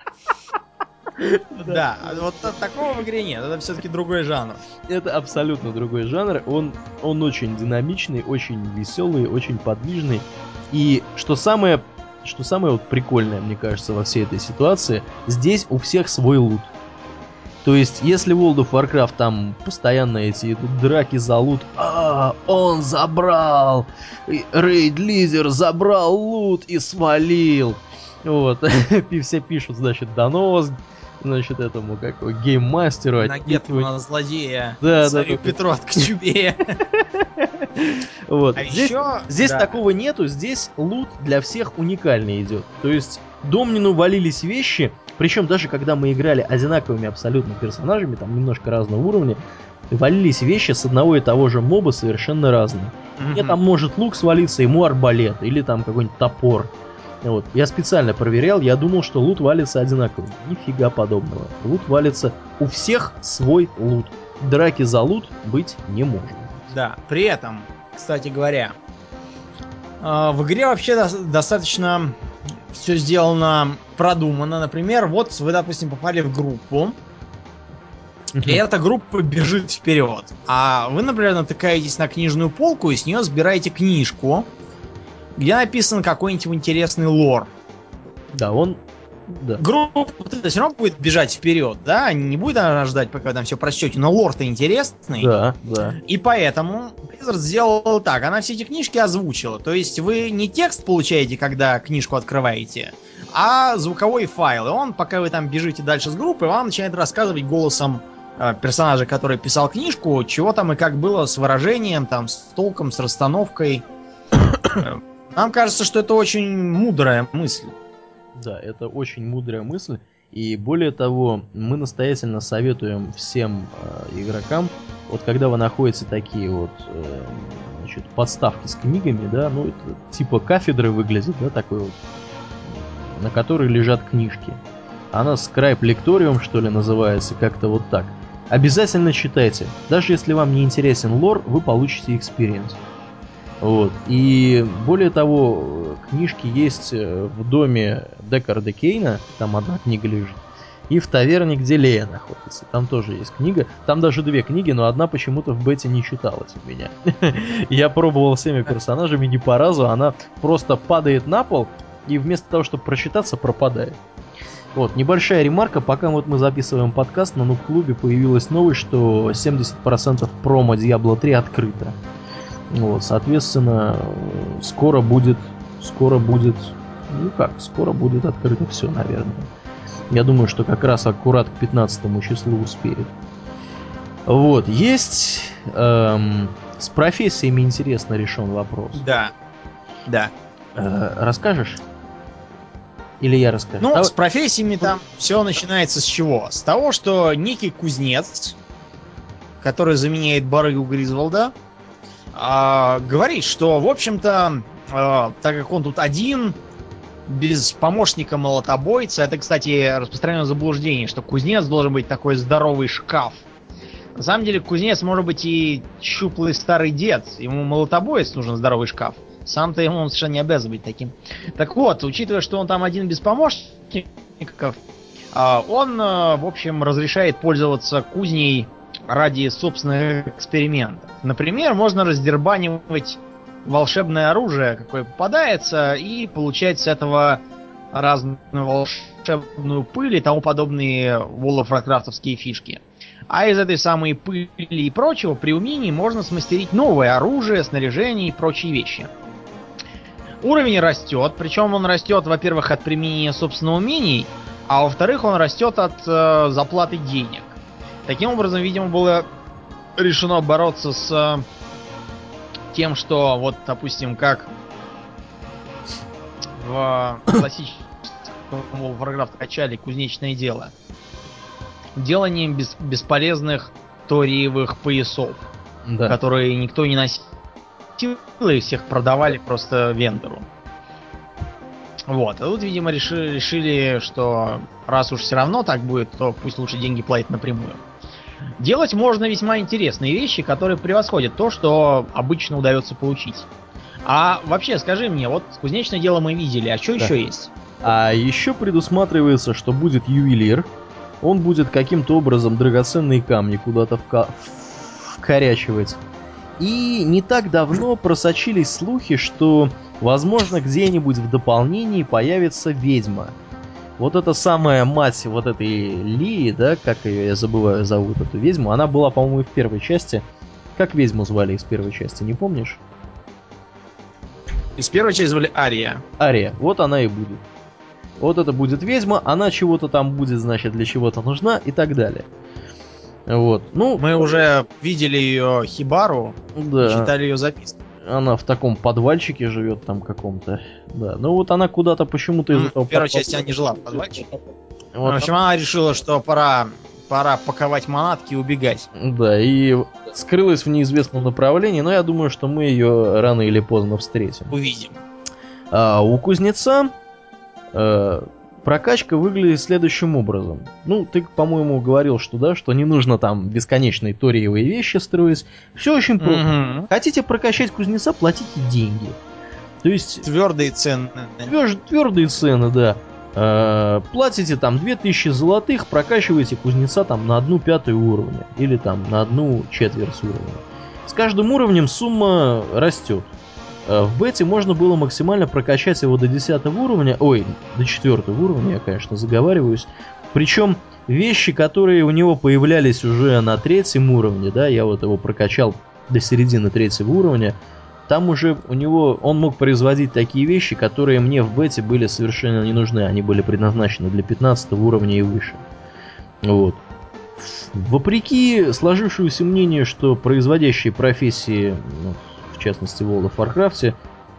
Да, вот такого в игре нет, это все-таки другой жанр. Это абсолютно другой жанр, он, он очень динамичный, очень веселый, очень подвижный. И что самое что самое вот прикольное, мне кажется, во всей этой ситуации, здесь у всех свой лут. То есть, если в World of Warcraft там постоянно эти идут драки за лут, а, он забрал, Рейд Лизер забрал лут и свалил. Вот, все пишут, значит, донос, значит, этому, как гейммастеру. На Гетмана злодея. Да, Царю да, Петру от Кочубея. Вот. А здесь, еще... здесь да. такого нету, здесь лут для всех уникальный идет. То есть Домнину валились вещи, причем даже когда мы играли одинаковыми абсолютно персонажами, там немножко разного уровня, валились вещи с одного и того же моба совершенно разные. Mm-hmm. Мне там может лук свалиться, ему арбалет, или там какой-нибудь топор. Вот. Я специально проверял, я думал, что лут валится одинаково. Нифига подобного. Лут валится у всех свой лут. Драки за лут быть не может. Да, при этом, кстати говоря, а, в игре вообще достаточно все сделано продумано. Например, вот вы, допустим, попали в группу, и эта группа бежит вперед. А вы, например, натыкаетесь на книжную полку и с нее сбираете книжку, где написан какой-нибудь интересный лор. Да, он да. группа все равно будет бежать вперед, да? Не будет она ждать, пока там все прочтете, но лор-то интересный. Да, да. И поэтому Blizzard сделал так, она все эти книжки озвучила. То есть вы не текст получаете, когда книжку открываете, а звуковой файл. И он, пока вы там бежите дальше с группой, вам начинает рассказывать голосом э, персонажа, который писал книжку, чего там и как было с выражением, там, с толком, с расстановкой. Нам кажется, что это очень мудрая мысль. Да, это очень мудрая мысль. И более того, мы настоятельно советуем всем э, игрокам, вот когда вы находите такие вот э, значит, подставки с книгами, да, ну это типа кафедры выглядит, да, такой вот, на которой лежат книжки. Она Scribe Lectorium, что ли, называется, как-то вот так. Обязательно читайте. Даже если вам не интересен лор, вы получите experience. Вот. И более того, книжки есть э, в доме Декарда Кейна, там одна книга лежит, и в таверне, где Лея находится. Там тоже есть книга. Там даже две книги, но одна почему-то в бете не читалась у меня. Я пробовал всеми персонажами не по разу, она просто падает на пол и вместо того, чтобы прочитаться, пропадает. Вот, небольшая ремарка, пока вот мы записываем подкаст, на Нуб-клубе появилась новость, что 70% промо Diablo 3 открыто. Вот, соответственно, скоро будет, скоро будет, ну как, скоро будет открыто все, наверное. Я думаю, что как раз аккурат к 15 числу успеет. Вот, есть эм, с профессиями интересно решен вопрос. Да. Да. Э, расскажешь? Или я расскажу? Ну, Давай- с профессиями там все начинается с чего? С того, что некий кузнец, который заменяет барыгу Гризволда, а, говорит, что, в общем-то, а, так как он тут один, без помощника молотобойца, это, кстати, распространенное заблуждение, что кузнец должен быть такой здоровый шкаф. На самом деле, кузнец может быть и щуплый старый дед. Ему молотобоец нужен здоровый шкаф. Сам-то ему совершенно не обязан быть таким. Так вот, учитывая, что он там один без помощников, а, он, э, в общем, разрешает пользоваться кузней ради собственных экспериментов. Например, можно раздербанивать волшебное оружие, какое попадается, и получать с этого разную волшебную пыль и тому подобные волофракрафтовские фишки. А из этой самой пыли и прочего при умении можно смастерить новое оружие, снаряжение и прочие вещи. Уровень растет, причем он растет, во-первых, от применения собственных умений, а во-вторых, он растет от э, заплаты денег. Таким образом, видимо, было решено бороться с э, тем, что вот, допустим, как в классическом Warcraft качали кузнечное дело. Деланием бес- бесполезных ториевых поясов, Да. которые никто не носил, и всех продавали просто вендору. Вот, а тут, видимо, решили, решили, что раз уж все равно так будет, то пусть лучше деньги платят напрямую. Делать можно весьма интересные вещи, которые превосходят то, что обычно удается получить. А вообще, скажи мне, вот кузнечное дело мы видели, а что Да. еще есть? А еще предусматривается, что будет ювелир. Он будет каким-то образом драгоценные камни куда-то вка- вкорячивать. И не так давно просочились слухи, что, возможно, где-нибудь в дополнении появится ведьма. Вот эта самая мать вот этой Лии, да, как ее, я забываю, зовут эту ведьму, она была, по-моему, в первой части. Как ведьму звали из первой части, не помнишь? Из первой части звали Ария. Ария, вот она и будет. Вот это будет ведьма, она чего-то там будет, значит, для чего-то нужна и так далее. Вот, ну, Мы уже видели ее Хибару, да, читали ее записки. Она в таком подвальчике живет там каком-то, да. Ну вот она куда-то почему-то из этого... В первой части она не жила в подвальчике. Вот в общем, она решила, что пора, пора паковать манатки и убегать. Да, и скрылась в неизвестном направлении, но я думаю, что мы ее рано или поздно встретим. Увидим. А у кузнеца э, прокачка выглядит следующим образом. Ну, ты, по-моему, говорил, что да, что не нужно там бесконечные ториевые вещи строить. Все очень просто. Мгм. Хотите прокачать кузнеца, платите деньги. То есть Твердые цены. твердые цены, да. Э, платите там 2000 золотых, прокачиваете кузнеца там на одну пятую уровня. Или там на одну четверть уровня. С каждым уровнем сумма растет. Э, В бете можно было максимально прокачать его до 10 уровня, ой, до 4 уровня, я, конечно, заговариваюсь. Причем вещи, которые у него появлялись уже на третьем уровне, да, я вот его прокачал до середины третьего уровня, там уже у него он мог производить такие вещи, которые мне в бете были совершенно не нужны. Они были предназначены для 15 уровня и выше. Вот. Вопреки сложившемуся мнению, что производящие профессии, ну, частности в World of Warcraft,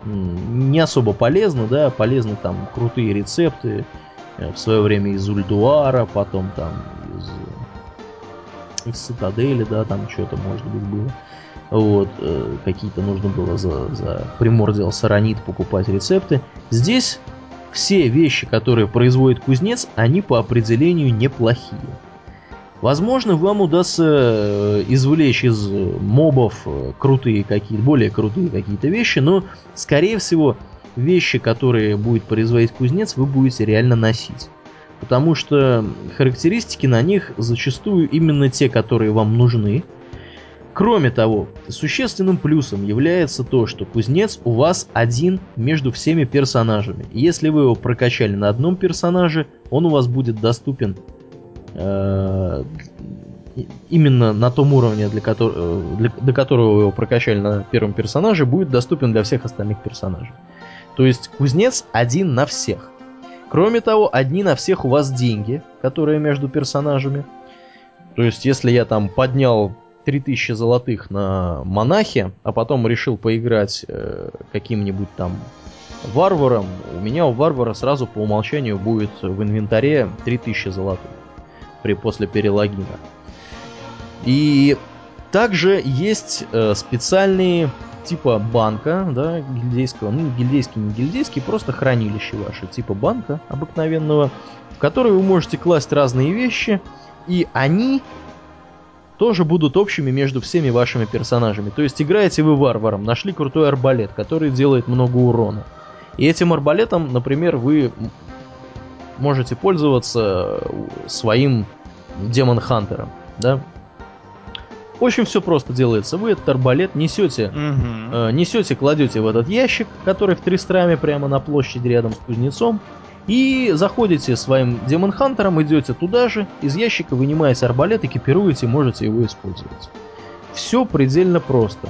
не особо полезны, да, полезны там крутые рецепты, э, в свое время из Ульдуара, потом там из, из Цитадели, да, там что-то может быть было. Вот, э, какие-то нужно было за, за Примордиал Саранит покупать рецепты. Здесь все вещи, которые производит кузнец, они по определению неплохие. Возможно, вам удастся э, извлечь из э, мобов э, крутые какие-то, более крутые какие-то вещи, но, скорее всего, вещи, которые будет производить кузнец, вы будете реально носить. Потому что характеристики на них зачастую именно те, которые вам нужны. Кроме того, существенным плюсом является то, что кузнец у вас один между всеми персонажами. Если вы его прокачали на одном персонаже, он у вас будет доступен именно на том уровне, для котор- э, для- до которого его прокачали на первом персонаже, будет доступен для всех остальных персонажей. То есть кузнец один на всех. Кроме того, одни на всех у вас деньги, которые между персонажами. То есть, если я там поднял 3000 золотых на монахе, а потом решил поиграть э, каким-нибудь там варваром, у меня у варвара сразу по умолчанию будет в инвентаре 3000 золотых при, после перелогина. И также есть э, специальные типа банка, да, гильдейского, ну, гильдейский, не гильдейский, просто хранилище ваше, типа банка обыкновенного, в который вы можете класть разные вещи, и они тоже будут общими между всеми вашими персонажами. То есть играете вы варваром, нашли крутой арбалет, который делает много урона. И этим арбалетом, например, вы можете пользоваться своим демон-хантером, да? Очень все просто делается. Вы этот арбалет несете, угу. э, несете, кладете в этот ящик, который в Тристраме прямо на площади рядом с кузнецом, и заходите своим Демон Хантером, идете туда же, из ящика вынимаете арбалет, экипируете, можете его использовать. Все предельно просто.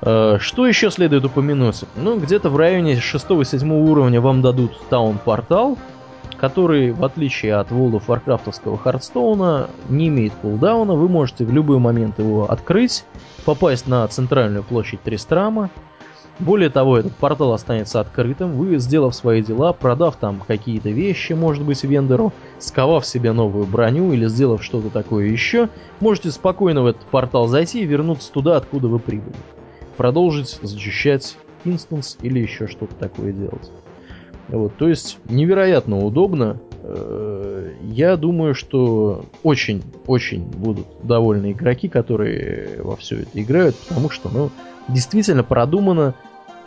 Э, что еще следует упомянуть? Ну, где-то в районе 6-7 уровня вам дадут таун-портал, который, в отличие от World of Warcraftовского Хардстоуна, не имеет кулдауна. Вы можете в любой момент его открыть, попасть на центральную площадь Тристрама, более того, этот портал останется открытым, вы, сделав свои дела, продав там какие-то вещи, может быть, вендору, сковав себе новую броню или сделав что-то такое еще, можете спокойно в этот портал зайти и вернуться туда, откуда вы прибыли. Продолжить зачищать инстанс или еще что-то такое делать. Вот, то есть невероятно удобно. Э, я думаю, что очень-очень будут довольны игроки, которые во все это играют, потому что, ну, действительно продумано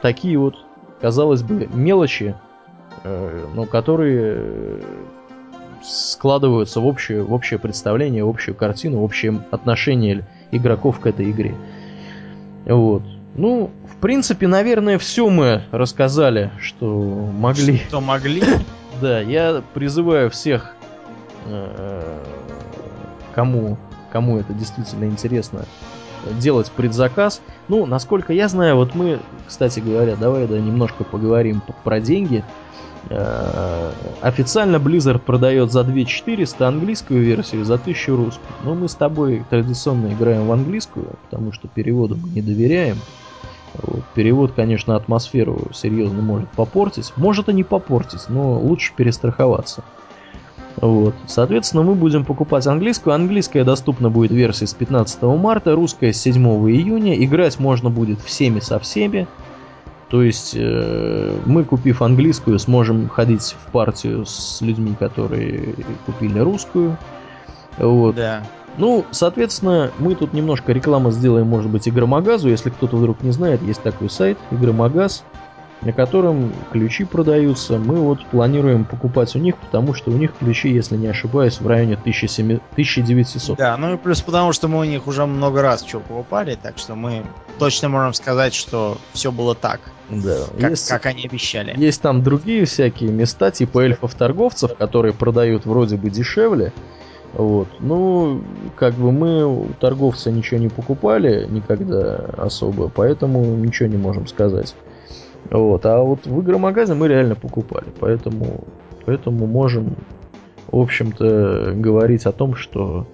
такие вот, казалось бы, мелочи, э, но которые э, складываются в общее, в общее представление, в общую картину, в общее отношение игроков к этой игре. Вот. Ну, в принципе, наверное, все мы рассказали, что могли. Что могли. Да, я призываю всех, э, кому, кому это действительно интересно, делать предзаказ. Ну, насколько я знаю, вот мы, кстати говоря, давай да, немножко поговорим про деньги. Э, официально Blizzard продает за 2400 английскую версию, за 1000 русскую. Но мы с тобой традиционно играем в английскую, потому что переводу мы не доверяем. Перевод, конечно, атмосферу серьезно может попортить. Может и не попортить, но лучше перестраховаться. Вот. Соответственно, мы будем покупать английскую. Английская доступна будет версия с 15 марта, русская с 7 июня. Играть можно будет всеми со всеми. То есть э, мы, купив английскую, сможем ходить в партию с людьми, которые купили русскую. Вот. Да. Ну, соответственно, мы тут немножко рекламы сделаем, может быть, Игромагазу. Если кто-то вдруг не знает, есть такой сайт Игромагаз на котором ключи продаются. Мы вот планируем покупать у них, потому что у них ключи, если не ошибаюсь, в районе 1900. Да, ну и плюс потому, что мы у них уже много раз что покупали, так что мы точно можем сказать, что все было так. Да. Как, есть, как они обещали. Есть там другие всякие места, типа эльфов-торговцев, которые продают вроде бы дешевле. Вот. Ну, как бы мы у торговца ничего не покупали никогда особо, поэтому ничего не можем сказать. Вот. А вот в игромагазе мы реально покупали. Поэтому, поэтому можем, в общем-то, говорить о том, что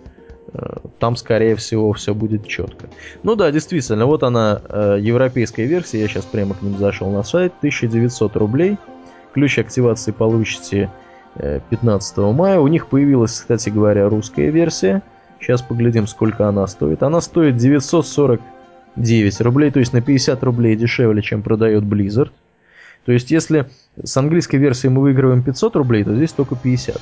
э, там, скорее всего, все будет четко. Ну да, действительно, вот она, э, европейская версия. Я сейчас прямо к ним зашел на сайт. 1900 рублей. Ключ активации получите 15 э, мая. У них появилась, кстати говоря, русская версия. Сейчас поглядим, сколько она стоит. Она стоит 940 9 рублей, то есть на 50 рублей дешевле, чем продает Blizzard. То есть если с английской версией мы выигрываем 500 рублей, то здесь только 50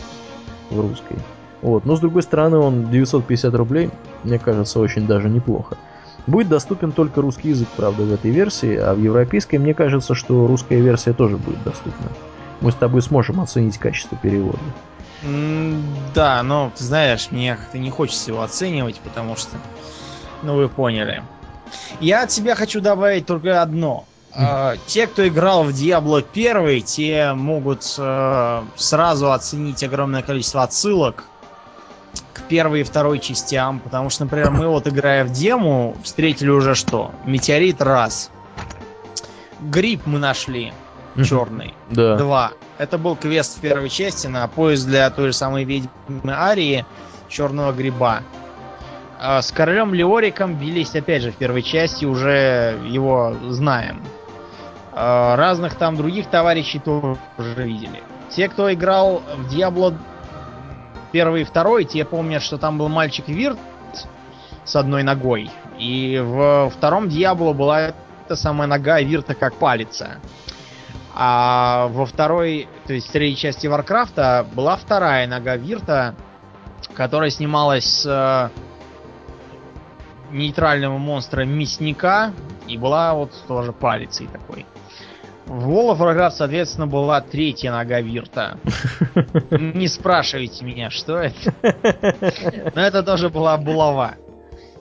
в русской. Вот. Но с другой стороны, он 950 рублей, мне кажется, очень даже неплохо. Будет доступен только русский язык, правда, в этой версии, а в европейской, мне кажется, что русская версия тоже будет доступна. Мы с тобой сможем оценить качество перевода. Да, но, знаешь, мне как-то не хочется его оценивать, потому что, ну, вы поняли. Я от себя хочу добавить только одно. Uh, те, кто играл в Diablo 1, те могут uh, сразу оценить огромное количество отсылок к первой и второй частям, потому что, например, мы вот играя в дему, встретили уже что? Метеорит раз. Гриб мы нашли черный. Да. Два. Это был квест в первой части на поиск для той же самой ведьмы Арии черного гриба. А с королем Леориком бились, опять же, в первой части, уже его знаем. А разных там других товарищей тоже видели. Те, кто играл в Диабло первый и второй, те помнят, что там был мальчик Вирт с одной ногой. И в втором Диабло была эта самая нога Вирта как палица. А во второй, то есть в третьей части Варкрафта была вторая нога Вирта, которая снималась с э, нейтрального монстра мясника и была вот тоже палицей такой. В World of Warcraft, соответственно, была третья нога Вирта. Не спрашивайте меня, что это. Но это тоже была булава.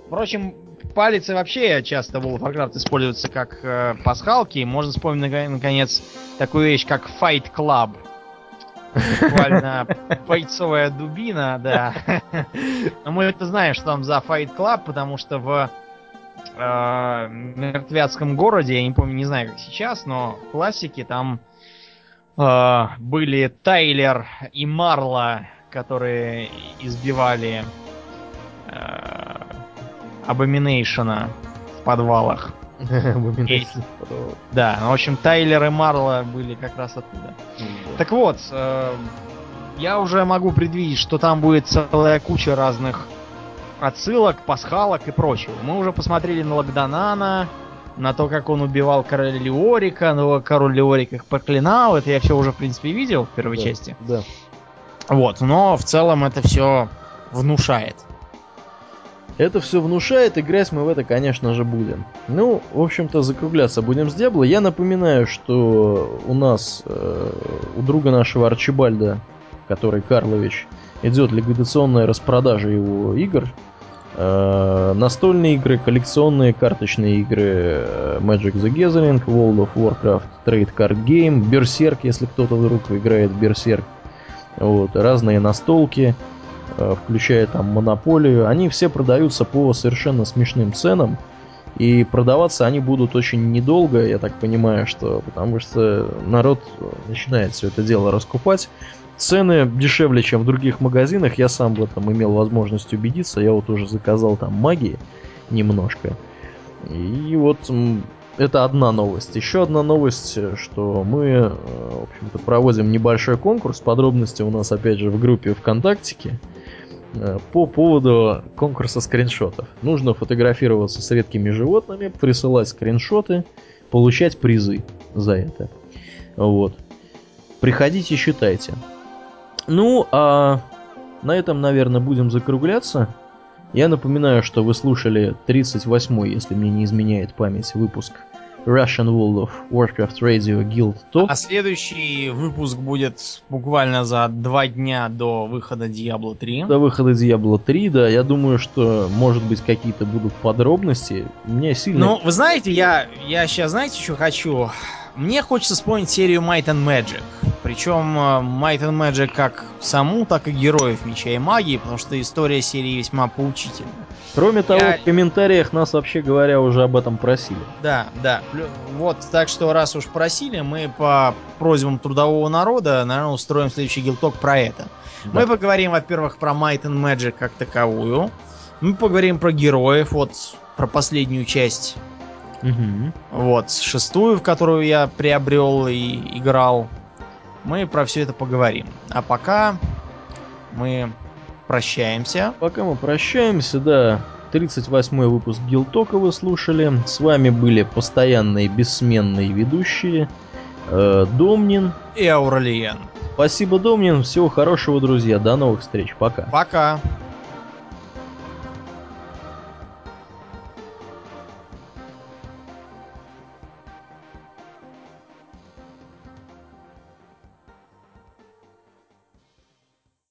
Впрочем, палицы вообще часто в Warcraft используются как э, пасхалки. Можно вспомнить, наконец, такую вещь, как Fight Club. Буквально бойцовая дубина, да. Но мы это знаем, что там за Fight Club, потому что в э, мертвяцком городе, я не помню, не знаю, как сейчас, но в классике там э, были Тайлер и Марла, которые избивали э, Абоминейшена в подвалах. Да, ну, в общем, Тайлер и Марла были как раз оттуда. Так вот, э, я уже могу предвидеть, что там будет целая куча разных отсылок, пасхалок и прочего. Мы уже посмотрели на Лагдонана, на то, как он убивал короля Леорика, но король Леорик их проклинал. Это я все уже, в принципе, видел в первой Да, части. Да. Вот, но в целом это все внушает. Это все внушает, играть мы в это, конечно же, будем. Ну, в общем-то, закругляться будем с Диабло. Я напоминаю, что у нас, э, у друга нашего Арчибальда, который Карлович, идет ликвидационная распродажа его игр. Э, настольные игры, коллекционные карточные игры э, Magic the Gathering, World of Warcraft, Trade Card Game, Berserk, если кто-то вдруг играет в Berserk. Вот, разные настолки, э, включая там монополию, они все продаются по совершенно смешным ценам. И продаваться они будут очень недолго, я так понимаю, что потому что народ начинает все это дело раскупать. Цены дешевле, чем в других магазинах, я сам в этом имел возможность убедиться. Я вот уже заказал там магии немножко. И вот это одна новость. Еще одна новость, э, что мы, э, в общем-то, проводим небольшой конкурс. Подробности у нас, опять же, в группе ВКонтактике э, по поводу конкурса скриншотов. Нужно фотографироваться с редкими животными, присылать скриншоты, получать призы за это. Вот. Приходите, считайте. Ну, а на этом, наверное, будем закругляться. Я напоминаю, что вы слушали 38-й, если мне не изменяет память, выпуск Russian World of Warcraft Radio Guild Talk. А следующий выпуск будет буквально за два дня до выхода Diablo 3. До выхода Diablo 3, да, я думаю, что, может быть, какие-то будут подробности. У меня сильно... Ну, вы знаете, я, я сейчас, знаете, что хочу? Мне хочется вспомнить серию Might and Magic. Причем э, Might and Magic как саму, так и героев Меча и Магии, потому что история серии весьма поучительна. Кроме того, я- в комментариях нас, вообще говоря, уже об этом просили. Да, да. Вот, так что раз уж просили, мы по просьбам трудового народа, наверное, устроим следующий гилток про это. Мы Да. поговорим, во-первых, про Might and Magic как таковую. Мы поговорим про героев, вот про последнюю часть Мгм. Вот, шестую, в которую я приобрел и играл. Мы про все это поговорим. А пока мы прощаемся. Пока мы прощаемся, да, 38-й выпуск Гилтока вы слушали. С вами были постоянные бессменные ведущие э, Домнин. И Ауралиен. Спасибо, Домнин. Всего хорошего, друзья. До новых встреч. Пока. Пока.